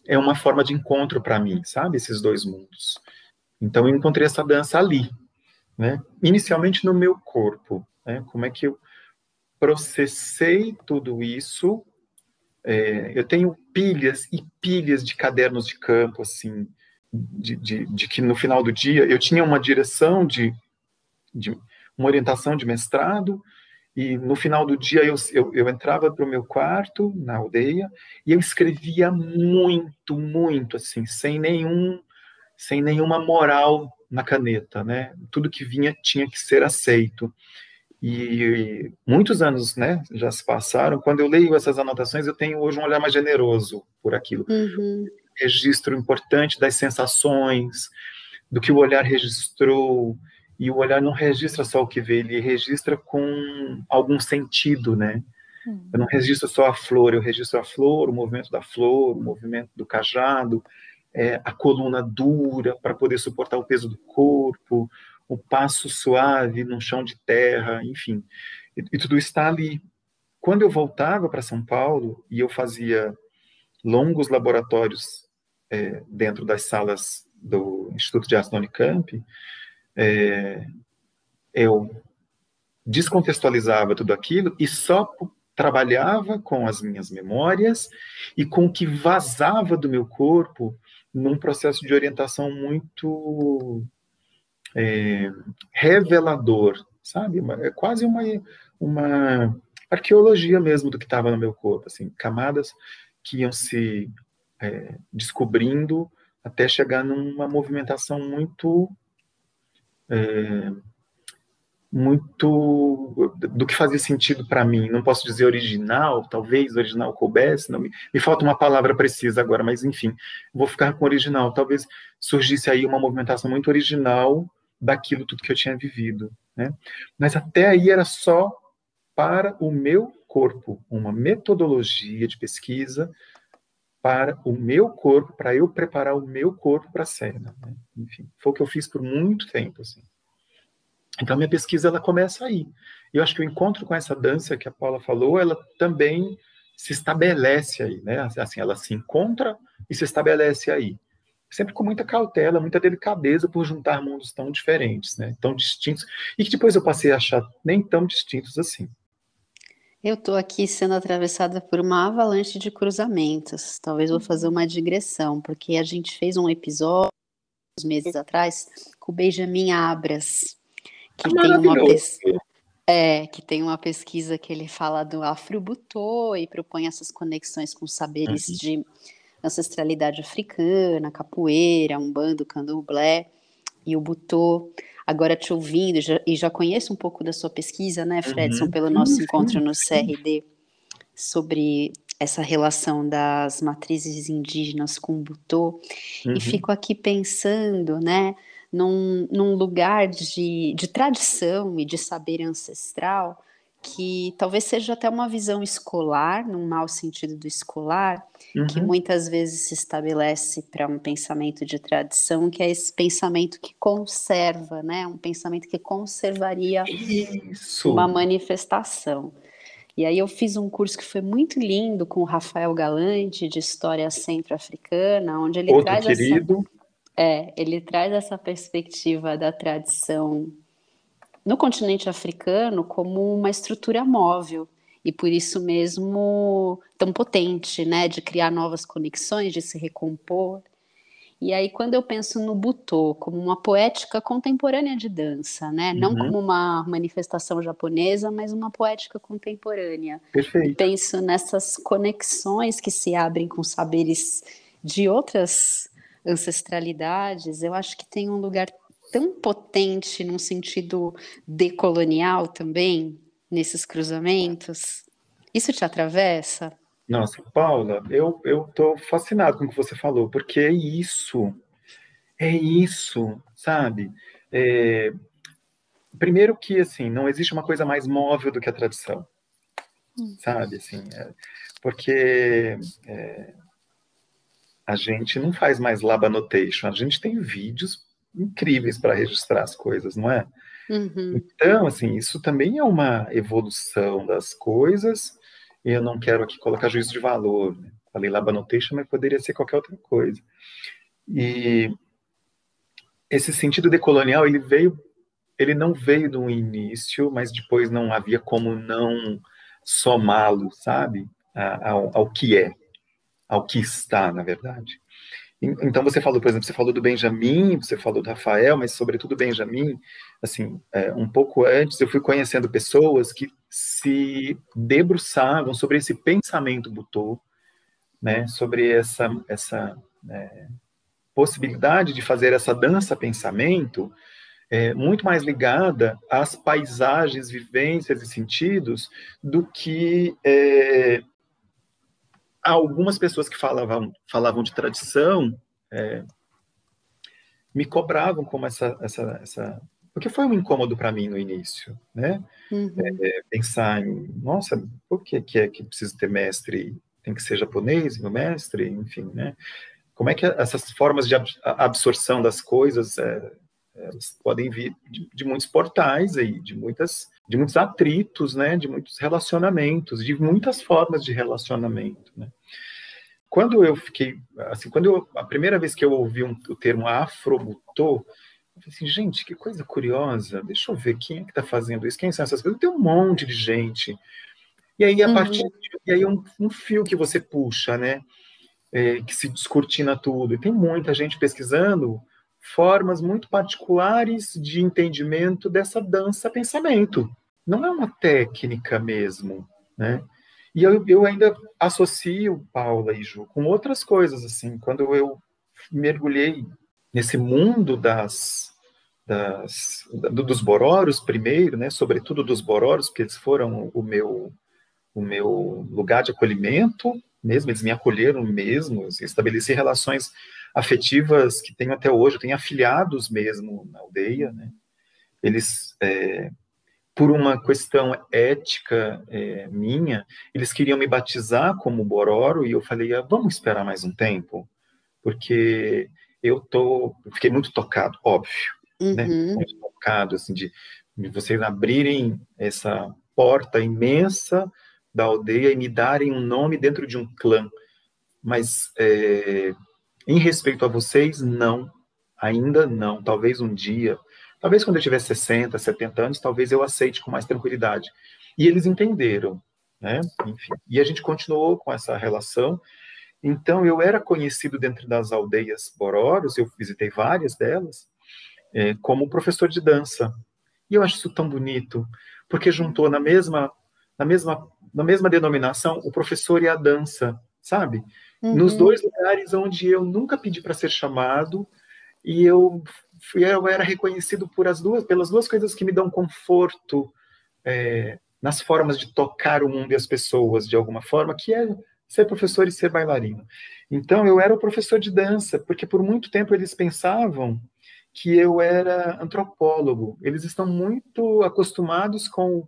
é uma forma de encontro para mim, sabe? Esses dois mundos. Então, eu encontrei essa dança ali, né? Inicialmente no meu corpo, né? Como é que eu processei tudo isso? É, eu tenho pilhas e pilhas de cadernos de campo, assim, de, de, de, que no final do dia eu tinha uma direção de, de uma orientação de mestrado, e no final do dia eu, eu, eu entrava para o meu quarto na aldeia e eu escrevia muito, muito, assim, sem nenhum, sem nenhuma moral na caneta, né? Tudo que vinha tinha que ser aceito. E muitos anos, né, já se passaram. Quando eu leio essas anotações, eu tenho hoje um olhar mais generoso por aquilo. Uhum. Registro importante das sensações, do que o olhar registrou, e o olhar não registra só o que vê, ele registra com algum sentido, né? Hum. Eu não registro só a flor, eu registro a flor, o movimento da flor, o movimento do cajado, é, a coluna dura para poder suportar o peso do corpo, o passo suave no chão de terra, enfim. E, e tudo está ali. Quando eu voltava para São Paulo e eu fazia longos laboratórios é, dentro das salas do Instituto de Arte da é, eu descontextualizava tudo aquilo e só trabalhava com as minhas memórias e com o que vazava do meu corpo num processo de orientação muito é, revelador, sabe? É quase uma, uma arqueologia mesmo do que estava no meu corpo, assim, camadas que iam se é, descobrindo até chegar numa movimentação muito é, muito do que fazia sentido para mim. Não posso dizer original, talvez original coubesse, não me, me falta uma palavra precisa agora, mas enfim, vou ficar com original. Talvez surgisse aí uma movimentação muito original daquilo tudo que eu tinha vivido, né? Mas até aí era só para o meu corpo, uma metodologia de pesquisa para o meu corpo, para eu preparar o meu corpo para a cena. Né? Enfim, foi o que eu fiz por muito tempo. Assim. Então, minha pesquisa ela começa aí. Eu acho que o encontro com essa dança que a Paula falou, ela também se estabelece aí, né? Assim, ela se encontra e se estabelece aí. Sempre com muita cautela, muita delicadeza por juntar mundos tão diferentes, né? Tão distintos. E que depois eu passei a achar nem tão distintos assim. Eu estou aqui sendo atravessada por uma avalanche de cruzamentos. Talvez vou fazer uma digressão, porque a gente fez um episódio uns meses atrás com o Benjamin Abras, que tem uma pesquisa. É, que tem uma pesquisa que ele fala do afro-butô e propõe essas conexões com saberes uhum. de ancestralidade africana, capoeira, umbanda, candomblé e o butô agora te ouvindo já, e já conheço um pouco da sua pesquisa, né, Fredson, uhum. pelo nosso encontro no CRD sobre essa relação das matrizes indígenas com o Butô, uhum. e fico aqui pensando, né, num, num lugar de, de tradição e de saber ancestral que talvez seja até uma visão escolar, num mau sentido do escolar, uhum. que muitas vezes se estabelece para um pensamento de tradição, que é esse pensamento que conserva, né? Um pensamento que conservaria Isso. uma manifestação. E aí eu fiz um curso que foi muito lindo com o Rafael Galante de História Centro-Africana, onde ele Outro traz querido. essa é, ele traz essa perspectiva da tradição no continente africano como uma estrutura móvel e por isso mesmo tão potente, né, de criar novas conexões, de se recompor. E aí quando eu penso no butô como uma poética contemporânea de dança, né, uhum. não como uma manifestação japonesa, mas uma poética contemporânea. Perfeito. penso nessas conexões que se abrem com saberes de outras ancestralidades. Eu acho que tem um lugar tão potente num sentido decolonial também, nesses cruzamentos? Isso te atravessa? Nossa, Paula, eu eu tô fascinado com o que você falou, porque é isso, é isso, sabe? É, primeiro que assim não existe uma coisa mais móvel do que a tradição. hum. sabe? Assim, é, porque é, a gente não faz mais lab annotation, a gente tem vídeos incríveis para registrar as coisas, não é? Uhum. Então, assim, isso também é uma evolução das coisas, e eu não quero aqui colocar juízo de valor. Né? Falei lab annotation, mas poderia ser qualquer outra coisa. E esse sentido decolonial, ele veio, ele não veio do início, mas depois não havia como não somá-lo, sabe, ao, ao que é, ao que está, na verdade. Então você falou, por exemplo, você falou do Benjamin, você falou do Rafael, mas sobretudo Benjamin, assim, é, um pouco antes eu fui conhecendo pessoas que se debruçavam sobre esse pensamento Butô, né, sobre essa essa é, possibilidade de fazer essa dança pensamento é, muito mais ligada às paisagens, vivências e sentidos do que é, algumas pessoas que falavam, falavam de tradição é, me cobravam como essa, essa, essa, porque foi um incômodo para mim no início, né? Uhum. É, pensar em, nossa, por que, que é que precisa ter mestre? Tem que ser japonês, meu mestre, enfim, né? Como é que essas formas de absorção das coisas é, elas podem vir de, de, muitos portais aí, de muitas, de muitos atritos, né, de muitos relacionamentos, de muitas formas de relacionamento, né. Quando eu fiquei, assim, quando eu, a primeira vez que eu ouvi um, o termo afrobutô, eu falei assim, gente, que coisa curiosa, deixa eu ver quem é que está fazendo isso, quem são essas pessoas, tem um monte de gente. E aí, a uhum. partir, e aí um, um fio que você puxa, né, é, que se descortina tudo, e tem muita gente pesquisando, formas muito particulares de entendimento dessa dança-pensamento. Não é uma técnica mesmo, né? E eu, eu ainda associo, Paula e Ju, com outras coisas, assim, quando eu mergulhei nesse mundo das, das dos bororos primeiro, né, sobretudo dos bororos, porque eles foram o meu o meu lugar de acolhimento, mesmo eles me acolheram mesmo, estabeleci relações afetivas que tenho até hoje, tenho afiliados mesmo na aldeia, né? Eles, é, por uma questão ética é, minha, eles queriam me batizar como Bororo e eu falei, ah, vamos esperar mais um tempo, porque eu tô, fiquei muito tocado, óbvio, né? uhum. né? Muito tocado, assim, de, de vocês abrirem essa porta imensa da aldeia e me darem um nome dentro de um clã, mas é, em respeito a vocês, não. Ainda não. Talvez um dia, talvez quando eu tiver 60, 70 anos, talvez eu aceite com mais tranquilidade. E eles entenderam, né? Enfim. E a gente continuou com essa relação. Então, eu era conhecido dentro das aldeias Bororos, eu visitei várias delas, é, como professor de dança. E eu acho isso tão bonito, porque juntou na mesma, na mesma, na mesma denominação o professor e a dança, sabe? Uhum. Nos dois lugares onde eu nunca pedi para ser chamado e eu, eu era reconhecido por as duas, pelas duas coisas que me dão conforto é, nas formas de tocar o mundo e as pessoas de alguma forma, que é ser professor e ser bailarino. Então eu era o professor de dança, porque por muito tempo eles pensavam que eu era antropólogo. Eles estão muito acostumados com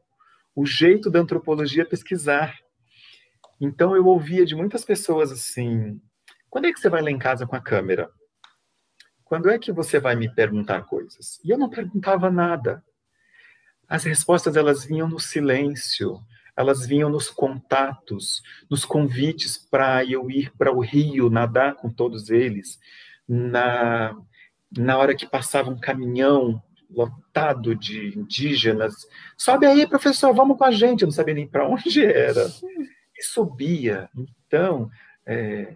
o jeito da antropologia pesquisar. Então eu ouvia de muitas pessoas assim: quando é que você vai lá em casa com a câmera? Quando é que você vai me perguntar coisas? E eu não perguntava nada. As respostas elas vinham no silêncio, elas vinham nos contatos, nos convites para eu ir para o rio nadar com todos eles, na na hora que passava um caminhão lotado de indígenas, sobe aí, professor, vamos com a gente. Eu não sabia nem para onde *laughs* era e subia. Então, é,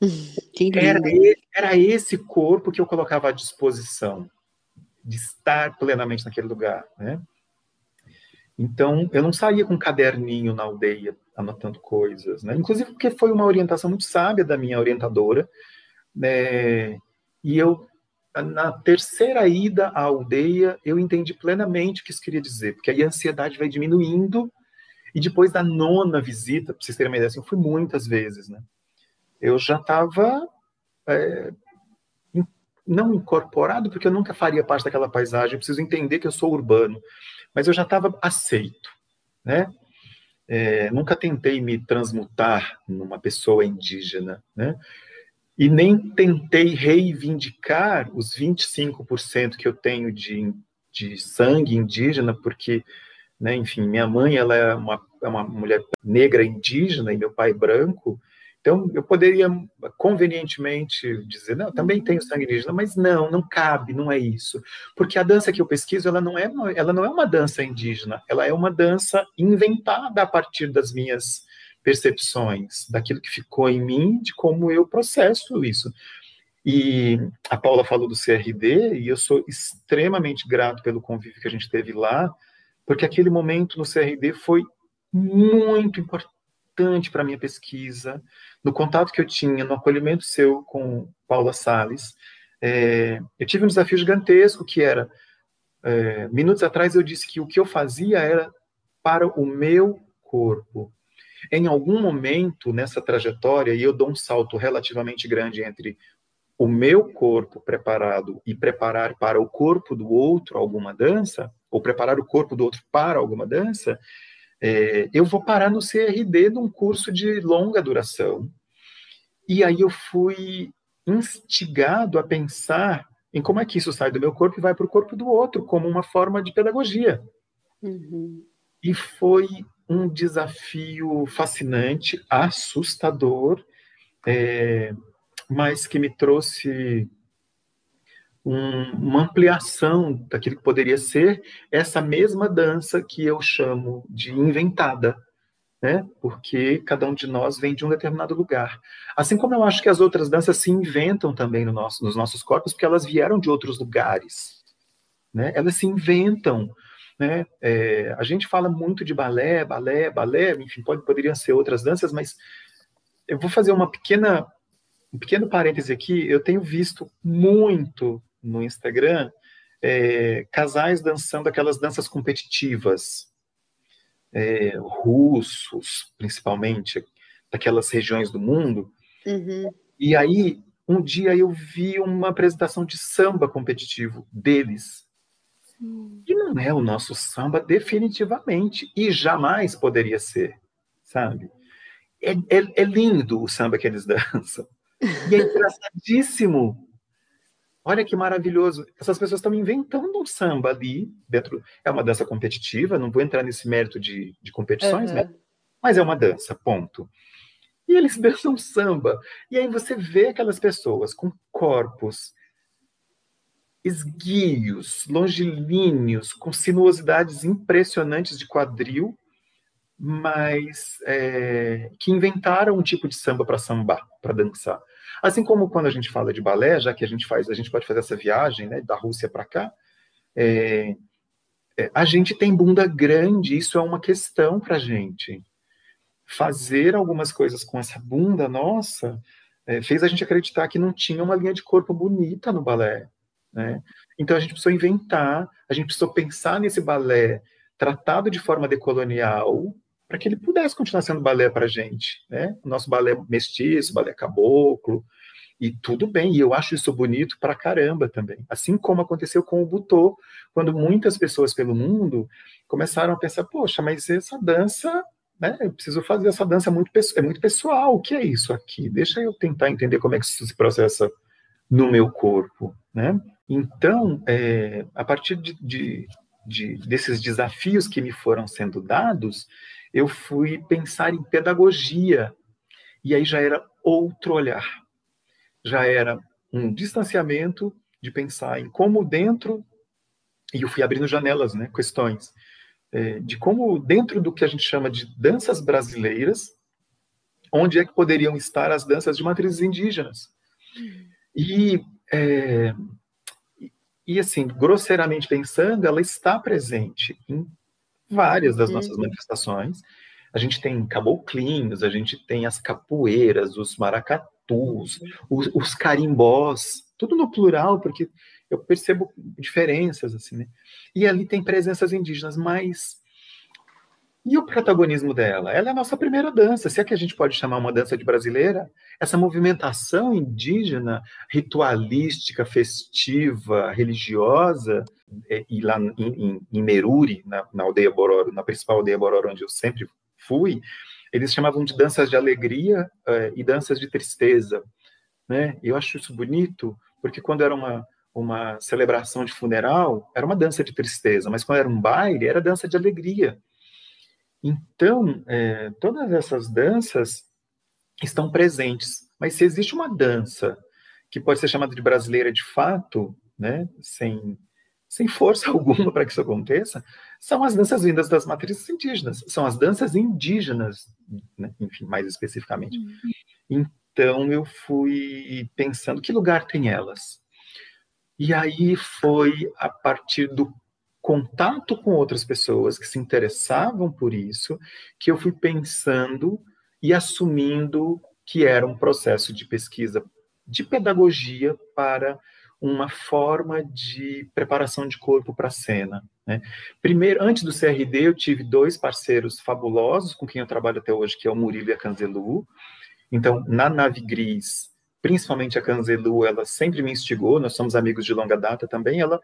*laughs* era, era esse corpo que eu colocava à disposição de estar plenamente naquele lugar, né? Então, eu não saía com um caderninho na aldeia anotando coisas, né? Inclusive porque foi uma orientação muito sábia da minha orientadora, né? E eu, na terceira ida à aldeia, eu entendi plenamente o que isso queria dizer, porque aí a ansiedade vai diminuindo e depois da nona visita, para vocês terem uma ideia, assim, eu fui muitas vezes, né? Eu já estava é, não incorporado, porque eu nunca faria parte daquela paisagem, eu preciso entender que eu sou urbano, mas eu já estava aceito, né? é, nunca tentei me transmutar numa pessoa indígena, né? E nem tentei reivindicar os 25% que eu tenho de, de sangue indígena, porque, né, enfim, minha mãe ela é uma, é uma mulher negra indígena e meu pai branco, então, eu poderia convenientemente dizer, não, também tenho sangue indígena, mas não, não cabe, não é isso. Porque a dança que eu pesquiso, ela não é, ela não é uma dança indígena, ela é uma dança inventada a partir das minhas percepções, daquilo que ficou em mim, de como eu processo isso. E a Paula falou do CRD, e eu sou extremamente grato pelo convívio que a gente teve lá, porque aquele momento no CRD foi muito importante importante para minha pesquisa, no contato que eu tinha, no acolhimento seu com Paula Salles. É, eu tive um desafio gigantesco que era, é, minutos atrás eu disse que o que eu fazia era para o meu corpo. Em algum momento nessa trajetória, e eu dou um salto relativamente grande entre o meu corpo preparado e preparar para o corpo do outro alguma dança, ou preparar o corpo do outro para alguma dança, é, eu vou parar no CRD num curso de longa duração. E aí eu fui instigado a pensar em como é que isso sai do meu corpo e vai para o corpo do outro, como uma forma de pedagogia. Uhum. E foi um desafio fascinante, assustador, é, mas que me trouxe um, uma ampliação daquilo que poderia ser essa mesma dança que eu chamo de inventada, né? Porque cada um de nós vem de um determinado lugar. Assim como eu acho que as outras danças se inventam também no nosso, nos nossos corpos, porque elas vieram de outros lugares, né? Elas se inventam. Né? É, a gente fala muito de balé, balé, balé, enfim, pode, poderiam ser outras danças, mas eu vou fazer uma pequena, um pequeno parêntese aqui. Eu tenho visto muito no Instagram é, casais dançando aquelas danças competitivas, é, russos, principalmente, daquelas regiões do mundo. Uhum. E aí, um dia eu vi uma apresentação de samba competitivo deles. Sim. E não é o nosso samba, definitivamente, e jamais poderia ser, sabe? É, é, é lindo o samba que eles *laughs* dançam. E é engraçadíssimo Olha que maravilhoso. Essas pessoas estão inventando um samba ali dentro. É uma dança competitiva, não vou entrar nesse mérito de, de competições, uhum. né? Mas é uma dança, ponto. E eles *laughs* dançam samba. E aí você vê aquelas pessoas com corpos esguios, longilíneos, com sinuosidades impressionantes de quadril, mas é, que inventaram um tipo de samba para sambar, para dançar. Assim como quando a gente fala de balé, já que a gente faz, a gente pode fazer essa viagem, né, da Rússia para cá, é, é, a gente tem bunda grande, isso é uma questão para gente. Fazer algumas coisas com essa bunda nossa é, fez a gente acreditar que não tinha uma linha de corpo bonita no balé. Né? Então a gente precisou inventar, a gente precisou pensar nesse balé tratado de forma decolonial, para que ele pudesse continuar sendo balé para a gente, né? O nosso balé mestiço, balé caboclo, e tudo bem, e eu acho isso bonito para caramba também. Assim como aconteceu com o Butô, quando muitas pessoas pelo mundo começaram a pensar, poxa, mas essa dança, né, eu preciso fazer essa dança muito, é muito pessoal, o que é isso aqui? Deixa eu tentar entender como é que isso se processa no meu corpo, né? Então, é, a partir de, de, de, desses desafios que me foram sendo dados, eu fui pensar em pedagogia. E aí já era outro olhar. Já era um distanciamento de pensar em como dentro, e eu fui abrindo janelas, né, questões, é, de como dentro do que a gente chama de danças brasileiras, onde é que poderiam estar as danças de matrizes indígenas. E, é, e assim, grosseiramente pensando, ela está presente em várias das nossas uhum. manifestações. A gente tem caboclinhos, a gente tem as capoeiras, os maracatus, uhum. os, os carimbós, tudo no plural, porque eu percebo diferenças, assim, né? E ali tem presenças indígenas, mas e o protagonismo dela? Ela é a nossa primeira dança. Se é que a gente pode chamar uma dança de brasileira, essa movimentação indígena, ritualística, festiva, religiosa, é, e lá em, em, em Meruri, na, na, aldeia Bororo, na principal aldeia Bororo, onde eu sempre fui, eles chamavam de danças de alegria é, e danças de tristeza, né? Eu acho isso bonito, porque quando era uma, uma celebração de funeral, era uma dança de tristeza, mas quando era um baile, era dança de alegria. Então, é, todas essas danças estão presentes, mas se existe uma dança que pode ser chamada de brasileira de fato, né, sem, sem força *laughs* alguma para que isso aconteça, são as danças vindas das matrizes indígenas, são as danças indígenas, né, enfim, mais especificamente. Uhum. Então eu fui pensando que lugar tem elas. E aí foi a partir do contato com outras pessoas que se interessavam por isso que eu fui pensando e assumindo que era um processo de pesquisa de pedagogia para uma forma de preparação de corpo para a cena. Né? Primeiro, antes do CRD, eu tive dois parceiros fabulosos com quem eu trabalho até hoje, que é o Murilo e a Canzelu. Então, na Nave Gris, principalmente a Canzelu, ela sempre me instigou, nós somos amigos de longa data também, ela,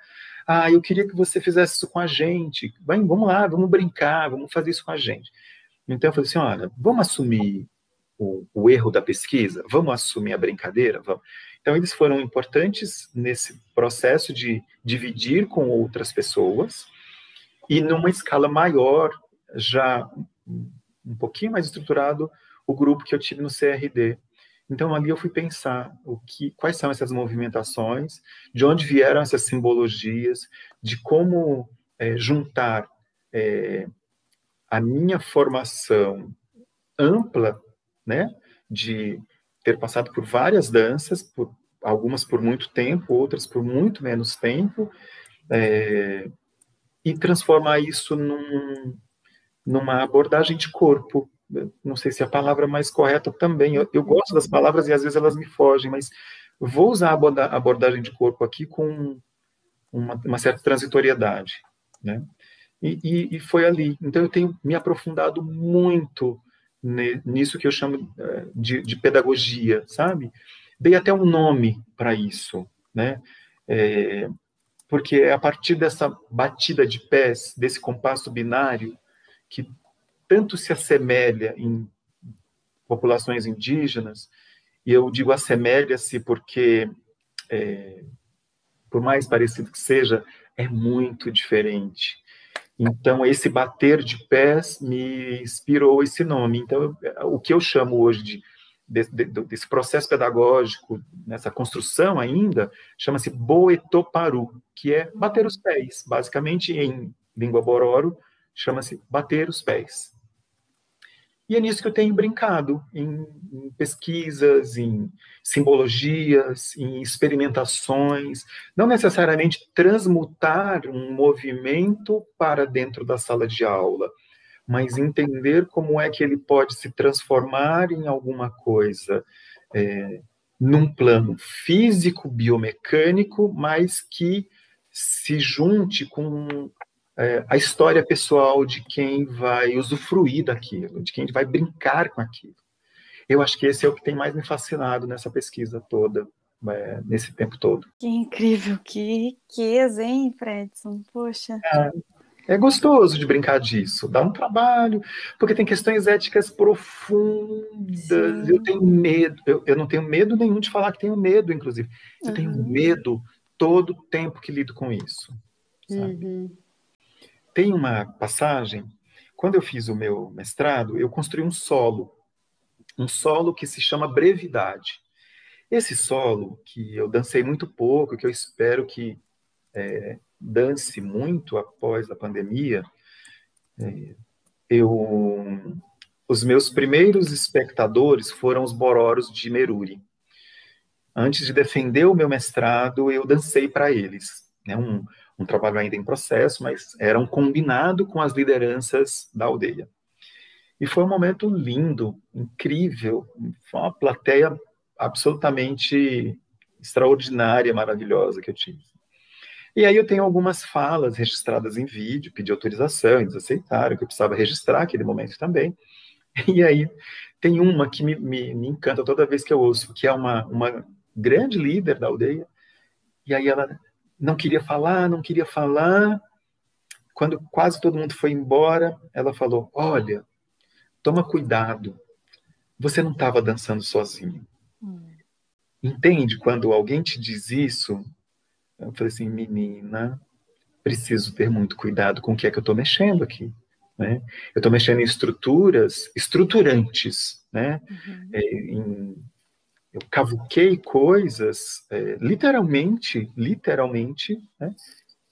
ah, eu queria que você fizesse isso com a gente, Bem, vamos lá, vamos brincar, vamos fazer isso com a gente. Então, eu falei assim, olha, vamos assumir o, o erro da pesquisa, vamos assumir a brincadeira, vamos. Então, eles foram importantes nesse processo de dividir com outras pessoas, e numa escala maior, já um pouquinho mais estruturado, o grupo que eu tive no CRD. Então ali eu fui pensar o que, quais são essas movimentações, de onde vieram essas simbologias, de como é, juntar é, a minha formação ampla, né, de ter passado por várias danças, por algumas por muito tempo, outras por muito menos tempo, é, e transformar isso num, numa abordagem de corpo. Não sei se é a palavra mais correta também. Eu, eu gosto das palavras e às vezes elas me fogem, mas vou usar a abordagem de corpo aqui com uma, uma certa transitoriedade, né? E, e, e, foi ali. Então eu tenho me aprofundado muito nisso que eu chamo é, de, de pedagogia, sabe? Dei até um nome para isso, né? É, porque é a partir dessa batida de pés, desse compasso binário, que tanto se assemelha em populações indígenas, e eu digo assemelha-se porque, é, por mais parecido que seja, é muito diferente. Então, esse bater de pés me inspirou esse nome. Então, o que eu chamo hoje de desse, desse processo pedagógico, nessa construção ainda, chama-se Boetoparu, que é bater os pés. Basicamente, em língua bororo, chama-se bater os pés. E é nisso que eu tenho brincado, em, em, pesquisas, em simbologias, em experimentações, não necessariamente transmutar um movimento para dentro da sala de aula, mas entender como é que ele pode se transformar em alguma coisa é, num plano físico, biomecânico, mas que se junte com é, a história pessoal de quem vai usufruir daquilo, de quem vai brincar com aquilo. Eu acho que esse é o que tem mais me fascinado nessa pesquisa toda, é, nesse tempo todo. Que incrível, que riqueza, hein, Fredson? Poxa. É, é gostoso de brincar disso, dá um trabalho, porque tem questões éticas profundas. Sim. Eu tenho medo, eu, eu, não tenho medo nenhum de falar que tenho medo, inclusive. Eu uhum. tenho medo todo o tempo que lido com isso. Uhum. Tem uma passagem, quando eu fiz o meu mestrado, eu construí um solo, um solo que se chama brevidade. Esse solo, que eu dancei muito pouco, que eu espero que é, dance muito após a pandemia, é, eu, os meus primeiros espectadores foram os bororos de Meruri. Antes de defender o meu mestrado, eu dancei para eles. Né, um, um trabalho ainda em processo, mas era um combinado com as lideranças da aldeia. E foi um momento lindo, incrível, foi uma plateia absolutamente extraordinária, maravilhosa que eu tive. E aí eu tenho algumas falas registradas em vídeo, pedi autorização, eles aceitaram, que eu precisava registrar aquele momento também. E aí tem uma que me, me, me encanta toda vez que eu ouço, que é uma, uma grande líder da aldeia, e aí ela não queria falar, não queria falar. Quando quase todo mundo foi embora, ela falou: Olha, toma cuidado. Você não estava dançando sozinho. Hum. Entende? Quando alguém te diz isso, eu falei assim, menina, preciso ter muito cuidado com o que é que eu estou mexendo aqui. Né? Eu estou mexendo em estruturas estruturantes, né? Uhum. É, em, eu cavuquei coisas, é, literalmente, literalmente, né?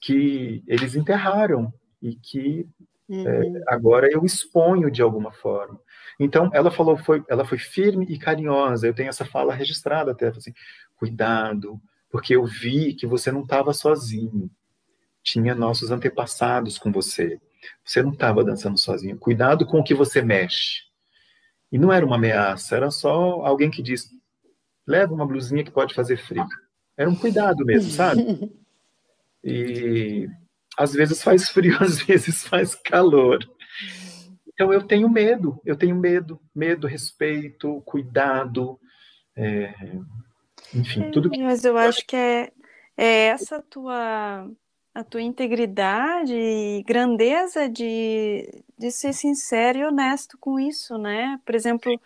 que eles enterraram e que Uhum. é, agora eu exponho de alguma forma. Então, ela falou, foi, ela foi firme e carinhosa. Eu tenho essa fala registrada até, assim, cuidado, porque eu vi que você não estava sozinho. Tinha nossos antepassados com você. Você não estava dançando sozinho. Cuidado com o que você mexe. E não era uma ameaça, era só alguém que diz: leva uma blusinha que pode fazer frio. Era um cuidado mesmo, sabe? *laughs* E às vezes faz frio, *laughs* às vezes faz calor. Então eu tenho medo, eu tenho medo, medo, respeito, cuidado, é, enfim, tudo que. Mas eu acho que é, é essa tua a tua integridade e grandeza de, de ser sincero e honesto com isso, né? Por exemplo,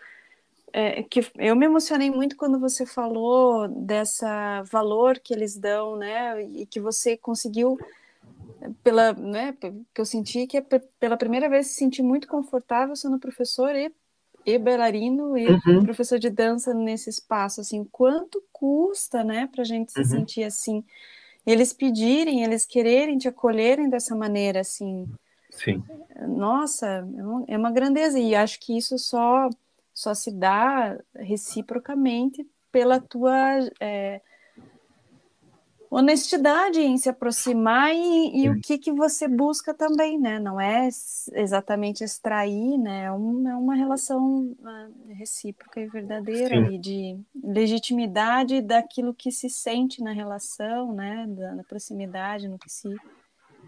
é, que eu me emocionei muito quando você falou dessa valor que eles dão, né? E que você conseguiu pela, né? Que eu senti que é pela primeira vez se senti muito confortável sendo professor e, e bailarino e Uhum. professor de dança nesse espaço, assim, quanto custa, né? Para a gente se Uhum. sentir assim eles pedirem, eles quererem te acolherem dessa maneira, assim, Sim, nossa, é é uma grandeza, e acho que isso só, só se dá reciprocamente pela tua é, honestidade em se aproximar e, e o que, que você busca também, né? Não é exatamente extrair, né? É, um- é uma relação ah, recíproca e verdadeira ali de legitimidade daquilo que se sente na relação, né? Da, na proximidade, no que se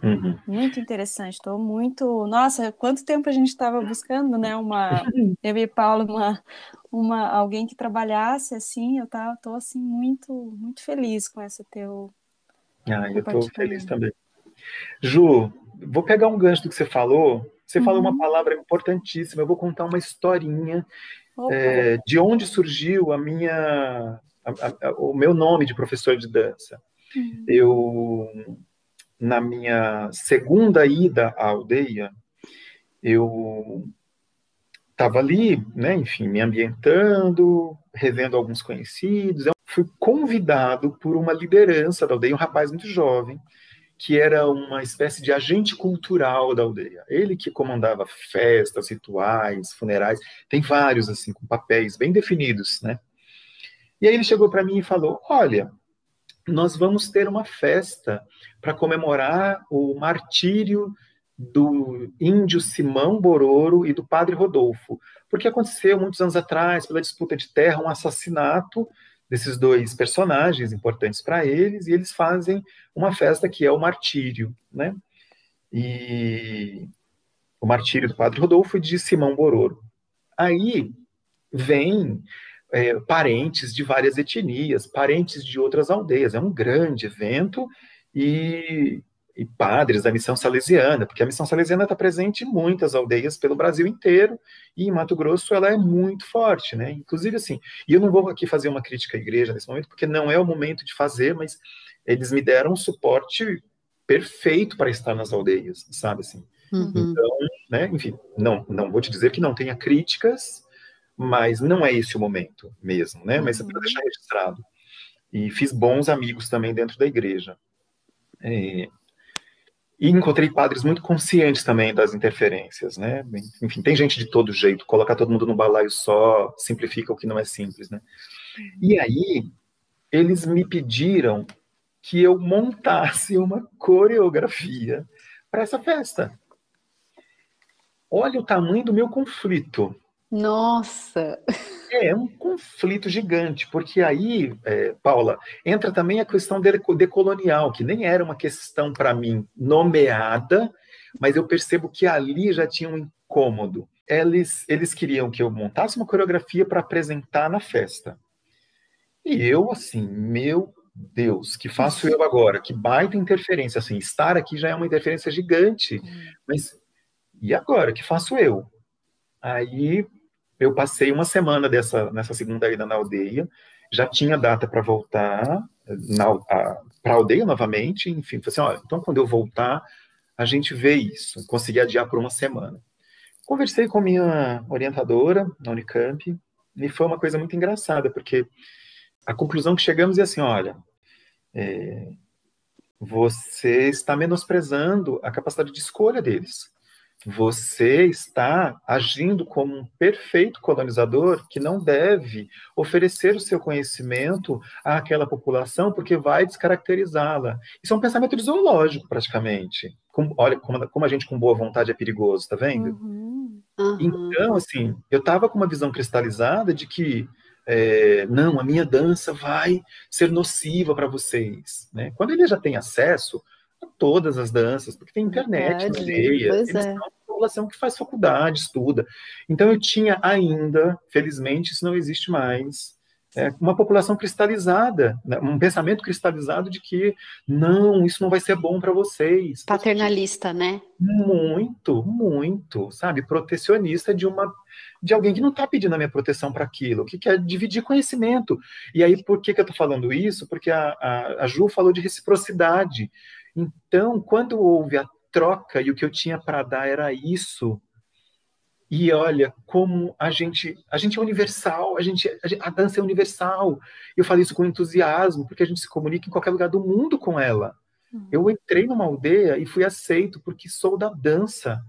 uhum. muito interessante, estou muito. Nossa, quanto tempo a gente estava buscando, né? Uma. *laughs* Eu e Paulo, uma, uma, alguém que trabalhasse assim, eu tava, tô assim, muito, muito feliz com essa teu. Ah, eu estou feliz também. Ju, vou pegar um gancho do que você falou. Você falou uma Uhum. palavra importantíssima. Eu vou contar uma historinha é, de onde surgiu a minha, a- a- o meu nome de professor de dança. Uhum. Eu, na minha segunda ida à aldeia, eu estava ali, né, enfim, me ambientando, revendo alguns conhecidos. Eu fui convidado por uma liderança da aldeia, um rapaz muito jovem, que era uma espécie de agente cultural da aldeia. Ele que comandava festas, rituais, funerais, tem vários assim com papéis bem definidos, né? E aí ele chegou para mim e falou: "Olha, nós vamos ter uma festa para comemorar o martírio do índio Simão Bororo e do padre Rodolfo, porque aconteceu muitos anos atrás, pela disputa de terra, um assassinato desses dois personagens importantes para eles, e eles fazem uma festa que é o martírio, né? E o martírio do padre Rodolfo e de Simão Bororo. Aí vem é, parentes de várias etnias, parentes de outras aldeias. É um grande evento e, e padres da missão salesiana, porque a missão salesiana está presente em muitas aldeias pelo Brasil inteiro e em Mato Grosso ela é muito forte, né? Inclusive assim, e eu não vou aqui fazer uma crítica à igreja nesse momento, porque não é o momento de fazer, mas eles me deram um suporte perfeito para estar nas aldeias, sabe assim? Uhum. Então, né, enfim, não, não vou te dizer que não tenha críticas, mas não é esse o momento mesmo, né? Mas é para Uhum. deixar registrado. E fiz bons amigos também dentro da igreja. É, e encontrei padres muito conscientes também das interferências, né? Enfim, tem gente de todo jeito, colocar todo mundo no balaio só simplifica o que não é simples, né? E aí, eles me pediram que eu montasse uma coreografia para essa festa. Olha o tamanho do meu conflito. Nossa! É um conflito gigante, porque aí, é, Paula, entra também a questão deco- decolonial, que nem era uma questão para mim nomeada, mas eu percebo que ali já tinha um incômodo. Eles, eles queriam que eu montasse uma coreografia para apresentar na festa. E eu, assim, meu Deus, que faço eu agora? Que baita interferência, assim, estar aqui já é uma interferência gigante, mas e agora? Que faço eu? Aí eu passei uma semana dessa nessa segunda ida na aldeia, já tinha data para voltar para a aldeia novamente, enfim, falei assim, olha, então quando eu voltar, a gente vê isso, consegui adiar por uma semana. Conversei com minha orientadora na Unicamp, e foi uma coisa muito engraçada, porque a conclusão que chegamos é assim, olha, é, você está menosprezando a capacidade de escolha deles você está agindo como um perfeito colonizador que não deve oferecer o seu conhecimento àquela população porque vai descaracterizá-la. Isso é um pensamento zoológico, praticamente. Como, olha como, como, a gente com boa vontade é perigoso, tá vendo? Uhum. Então, assim, eu estava com uma visão cristalizada de que é, não, a minha dança vai ser nociva para vocês. Né? Quando ele já tem acesso todas as danças, porque tem internet Verdade, pois eles é. uma população que faz faculdade, estuda. Então eu tinha ainda, felizmente isso não existe mais, é, uma população cristalizada, né, um pensamento cristalizado de que não, isso não vai ser bom para vocês. Paternalista, né? Muito, muito, sabe, protecionista de uma de alguém que não está pedindo a minha proteção para aquilo, que quer dividir conhecimento. E aí, por que, que eu estou falando isso? Porque a, a, a Ju falou de reciprocidade. Então, quando houve a troca e o que eu tinha para dar era isso, e olha como a gente, a gente é universal, a gente, a, dança é universal. Eu falo isso com entusiasmo, porque a gente se comunica em qualquer lugar do mundo com ela. Uhum. Eu entrei numa aldeia e fui aceito porque sou da dança.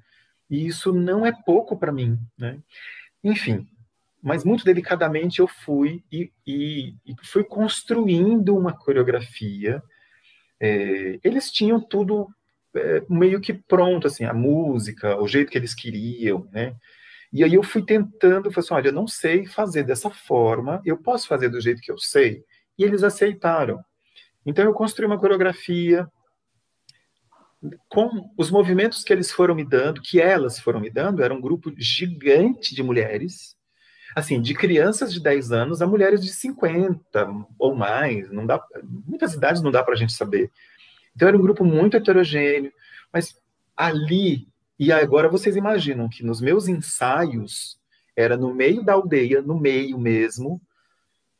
E isso não é pouco para mim, né? Enfim, mas muito delicadamente eu fui e, e, e fui construindo uma coreografia. É, eles tinham tudo é, meio que pronto, assim, a música, o jeito que eles queriam, né? E aí eu fui tentando, falei assim, olha, eu não sei fazer dessa forma, eu posso fazer do jeito que eu sei? E eles aceitaram. Então eu construí uma coreografia com os movimentos que eles foram me dando, que elas foram me dando, era um grupo gigante de mulheres, assim, de crianças de 10 anos a mulheres de 50 ou mais, não dá, muitas idades não dá para a gente saber. Então era um grupo muito heterogêneo, mas ali, e agora vocês imaginam que nos meus ensaios, era no meio da aldeia, no meio mesmo,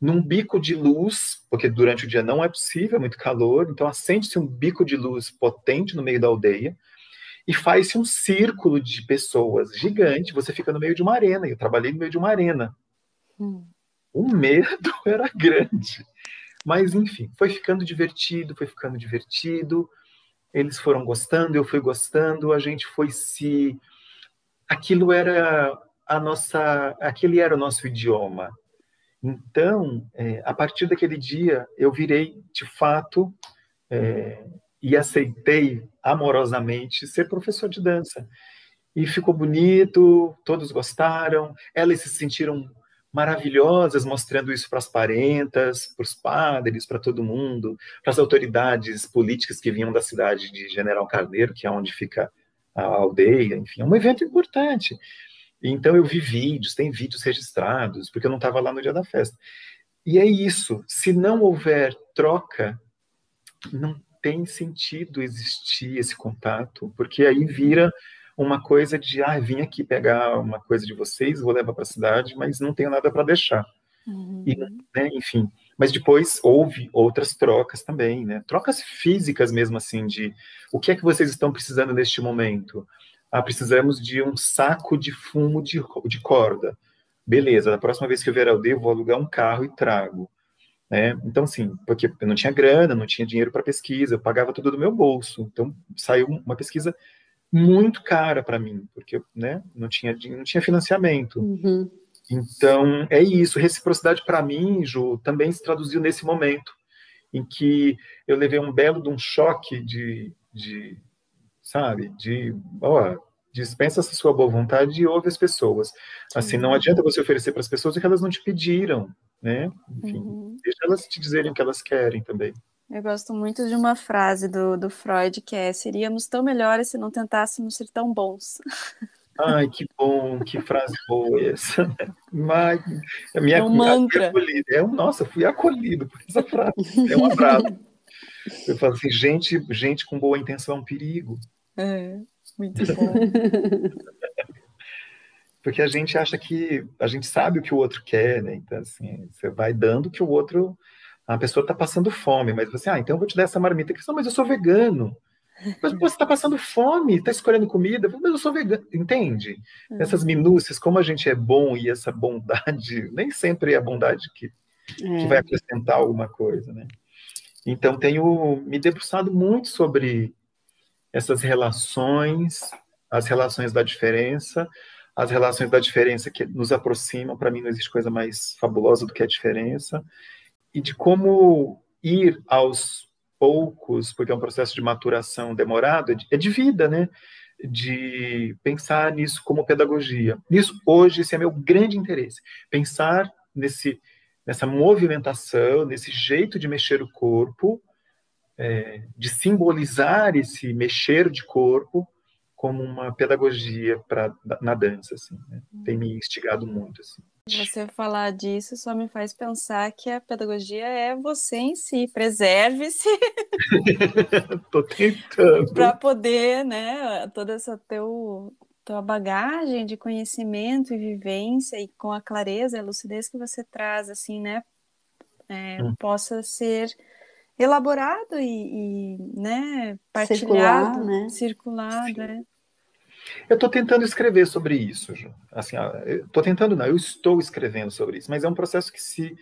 num bico de luz, porque durante o dia não é possível, é muito calor, então acende-se um bico de luz potente no meio da aldeia e faz-se um círculo de pessoas gigante, você fica no meio de uma arena, eu trabalhei no meio de uma arena. Hum. O medo *laughs* era grande. Mas, enfim, foi ficando divertido, foi ficando divertido. Eles foram gostando, eu fui gostando, a gente foi se. Aquilo era a nossa. Aquele era o nosso idioma. Então, é, a partir daquele dia, eu virei, de fato, é, e aceitei amorosamente ser professor de dança. E ficou bonito, todos gostaram, elas se sentiram maravilhosas mostrando isso para as parentas, para os padres, para todo mundo, para as autoridades políticas que vinham da cidade de General Carneiro, que é onde fica a aldeia, enfim, é um evento importante. Então eu vi vídeos, tem vídeos registrados, porque eu não estava lá no dia da festa. E é isso, se não houver troca, não tem sentido existir esse contato, porque aí vira uma coisa de, ah, vim aqui pegar uma coisa de vocês, vou levar para a cidade, mas não tenho nada para deixar. Uhum. E, né, enfim, mas depois houve outras trocas também, né? Trocas físicas mesmo assim de o que é que vocês estão precisando neste momento? Ah, precisamos de um saco de fumo de, de corda. Beleza, da próxima vez que eu vier ao D, eu vou alugar um carro e trago. Né? Então, assim, porque eu não tinha grana, não tinha dinheiro para pesquisa, eu pagava tudo do meu bolso. Então, saiu uma pesquisa muito cara para mim, porque né, não, tinha, não tinha financiamento. Uhum. Então, é isso. Reciprocidade para mim, Ju, também se traduziu nesse momento, em que eu levei um belo de um choque de, de sabe, de, ó, dispensa essa sua boa vontade e ouve as pessoas. Assim, não adianta você oferecer para as pessoas o que elas não te pediram, né? Enfim, Uhum. deixa elas te dizerem o que elas querem também. Eu gosto muito de uma frase do, do Freud que é: seríamos tão melhores se não tentássemos ser tão bons. *laughs* Ai, que bom, que frase boa essa. Mas, a minha, É um mantra. acolhido. É um, nossa, fui acolhido por essa frase. É um abraço. *laughs* Eu falo assim, gente, gente com boa intenção é um perigo. É, muito bom. *laughs* porque a gente acha que a gente sabe o que o outro quer, né? Então, assim, você vai dando que o outro, a pessoa está passando fome, mas você, ah, então eu vou te dar essa marmita aqui, mas eu sou vegano. Mas você está passando fome, está escolhendo comida, mas eu sou vegano, entende? Uhum. Essas minúcias, como a gente é bom e essa bondade, *laughs* nem sempre é a bondade que, é. que vai acrescentar alguma coisa, né? Então, tenho me debruçado muito sobre essas relações, as relações da diferença, as relações da diferença que nos aproximam, para mim não existe coisa mais fabulosa do que a diferença, e de como ir aos poucos, porque é um processo de maturação demorado, é de vida, né? De pensar nisso como pedagogia. Nisso, hoje, esse é meu grande interesse. Pensar nesse, nessa movimentação, nesse jeito de mexer o corpo, é, de simbolizar esse mexer de corpo como uma pedagogia para na dança, assim, né? tem me instigado muito, assim. Você falar disso só me faz pensar que a pedagogia é você em si, preserve-se. *laughs* Tô tentando. para poder, né, toda essa teu tua bagagem de conhecimento e vivência e com a clareza e a lucidez que você traz, assim, né, é, hum. possa ser elaborado e, e né, partilhado, circulado, né? circulado é. Eu estou tentando escrever sobre isso, assim, estou tentando não, eu estou escrevendo sobre isso, mas é um processo que se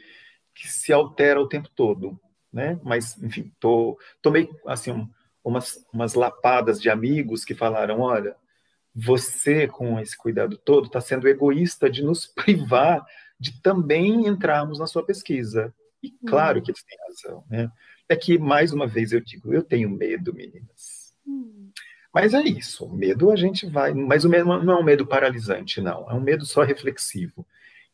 que se altera o tempo todo, né? Mas, enfim, tô, tomei assim um, umas, umas lapadas de amigos que falaram, olha, você com esse cuidado todo está sendo egoísta de nos *laughs* privar de também entrarmos na sua pesquisa. E claro hum. que eles têm razão, né? É que, mais uma vez, eu digo, eu tenho medo, meninas. Hum. Mas é isso, o medo a gente vai. Mas o medo não é um medo paralisante, não. É um medo só reflexivo.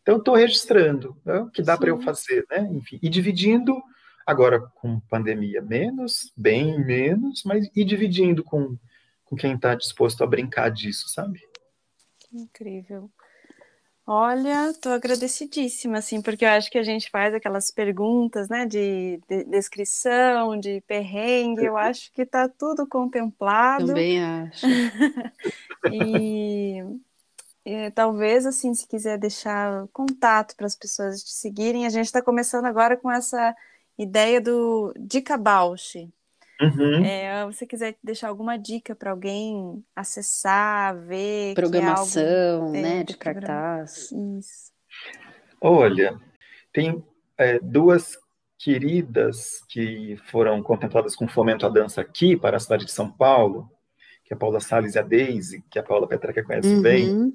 Então, estou registrando né, o que dá para eu fazer, né? Enfim, e dividindo, agora com pandemia menos, bem menos, mas e dividindo com, com quem está disposto a brincar disso, sabe? Incrível. Olha, estou agradecidíssima, assim, porque eu acho que a gente faz aquelas perguntas, né, de, de descrição, de perrengue, eu acho que está tudo contemplado. Também acho. *laughs* e, e, talvez, assim, se quiser deixar contato para as pessoas te seguirem, a gente está começando agora com essa ideia do Dica Bausch, Uhum. É, você quiser deixar alguma dica para alguém acessar, ver. É Programação, é algo, né? É, de cartaz. Isso. Olha, tem é, duas queridas que foram contempladas com fomento à dança aqui para a cidade de São Paulo, que é a Paula Salles e a Deise, que a Paula Petraca conhece uhum. bem.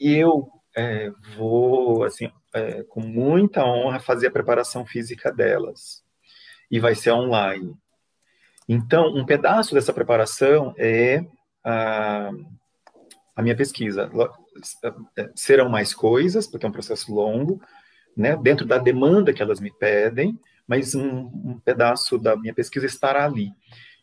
E eu é, vou, assim, é, com muita honra, fazer a preparação física delas. E vai ser online. Então, um pedaço dessa preparação é a, a minha pesquisa. Serão mais coisas, porque é um processo longo, né, dentro da demanda que elas me pedem, mas um, um pedaço da minha pesquisa estará ali.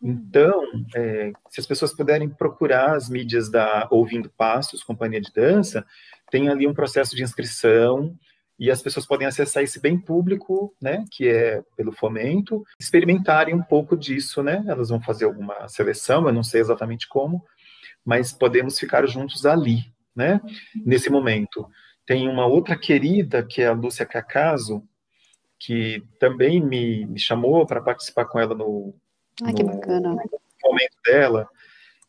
Então, é, se as pessoas puderem procurar as mídias da Ouvindo Passos, Companhia de Dança, tem ali um processo de inscrição, e as pessoas podem acessar esse bem público, né, que é pelo fomento, experimentarem um pouco disso, né? Elas vão fazer alguma seleção, eu não sei exatamente como, mas podemos ficar juntos ali, né? Nesse momento. Tem uma outra querida, que é a Lúcia Cacaso, que também me, me chamou para participar com ela no, bacana. no momento dela.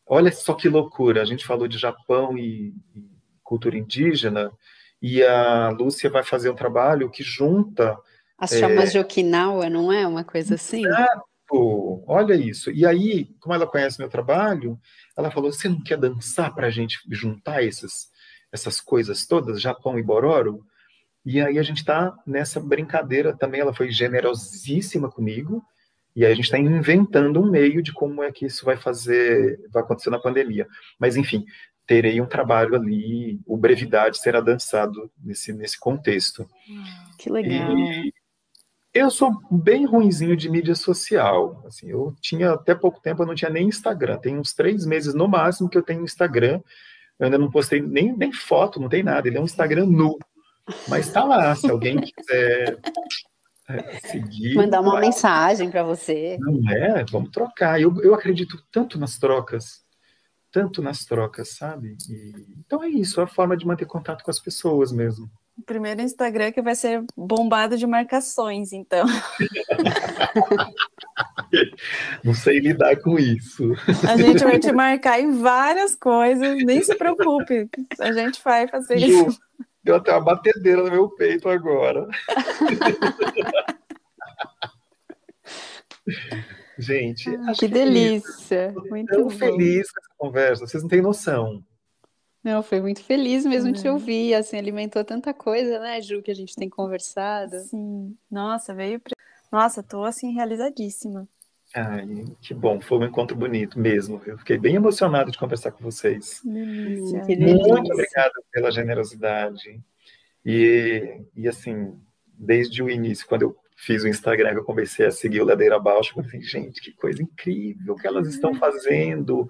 Olha só que loucura, a gente falou de Japão e, e cultura indígena, e a Lúcia vai fazer um trabalho que junta. As chamas é... de Okinawa, não é? Uma coisa assim? Exato! Olha isso. E aí, como ela conhece meu trabalho, ela falou: você não quer dançar para a gente juntar esses, essas coisas todas, Japão e Bororo? E aí a gente está nessa brincadeira também. Ela foi generosíssima comigo. E aí a gente está inventando um meio de como é que isso vai fazer, vai acontecer na pandemia. Mas enfim, terei um trabalho ali, o Brevidade será dançado nesse, nesse contexto. Que legal. E eu sou bem ruinzinho de mídia social. Assim, eu tinha até pouco tempo, eu não tinha nem Instagram. Tem uns três meses no máximo que eu tenho Instagram. Eu ainda não postei nem, nem foto, não tem nada. Ele é um Instagram nu. Mas tá lá, se alguém quiser é, seguir. Mandar uma vai. mensagem para você. Não é? Vamos trocar. Eu, eu acredito tanto nas trocas tanto nas trocas, sabe? E, então é isso, é a forma de manter contato com as pessoas mesmo. O primeiro Instagram que vai ser bombado de marcações, então. *laughs* Não sei lidar com isso. A gente vai te marcar em várias coisas, nem se preocupe. A gente vai fazer Ju, isso. Deu até uma batedeira no meu peito agora. *laughs* Gente, ah, que delícia. Muito tão bom. feliz com essa conversa, vocês não têm noção. Não, foi muito feliz mesmo uhum. te ouvir, assim, alimentou tanta coisa, né, Ju, que a gente tem conversado. Sim, nossa, veio... Nossa, tô, assim, realizadíssima. Ai, que bom, foi um encontro bonito mesmo. Eu fiquei bem emocionado de conversar com vocês. Delícia. Muito obrigada pela generosidade. E, e assim, desde o início, quando eu fiz o Instagram, eu comecei a seguir o Ladeira Abaixo, eu falei, gente, que coisa incrível que elas estão fazendo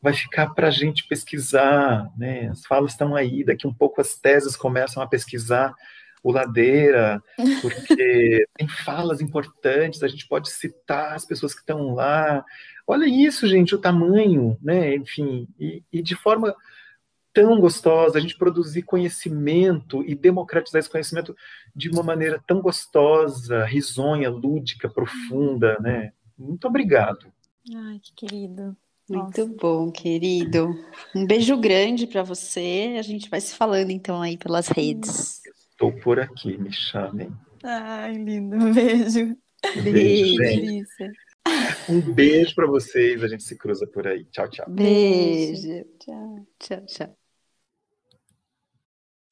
vai ficar para a gente pesquisar, né? As falas estão aí, daqui um pouco as teses começam a pesquisar o Ladeira, *laughs* porque tem falas importantes, a gente pode citar as pessoas que estão lá. Olha isso, gente, o tamanho, né? Enfim, e, e de forma tão gostosa, a gente produzir conhecimento e democratizar esse conhecimento de uma maneira tão gostosa, risonha, lúdica, profunda, né? Muito obrigado. Ai, que querido. Muito Nossa. bom, querido. Um beijo grande para você. A gente vai se falando então aí pelas redes. Estou por aqui, me chamem. Ai, lindo. Um beijo. Beijo, delícia. Um beijo para vocês. A gente se cruza por aí. Tchau, tchau. Beijo. Tchau, tchau, tchau.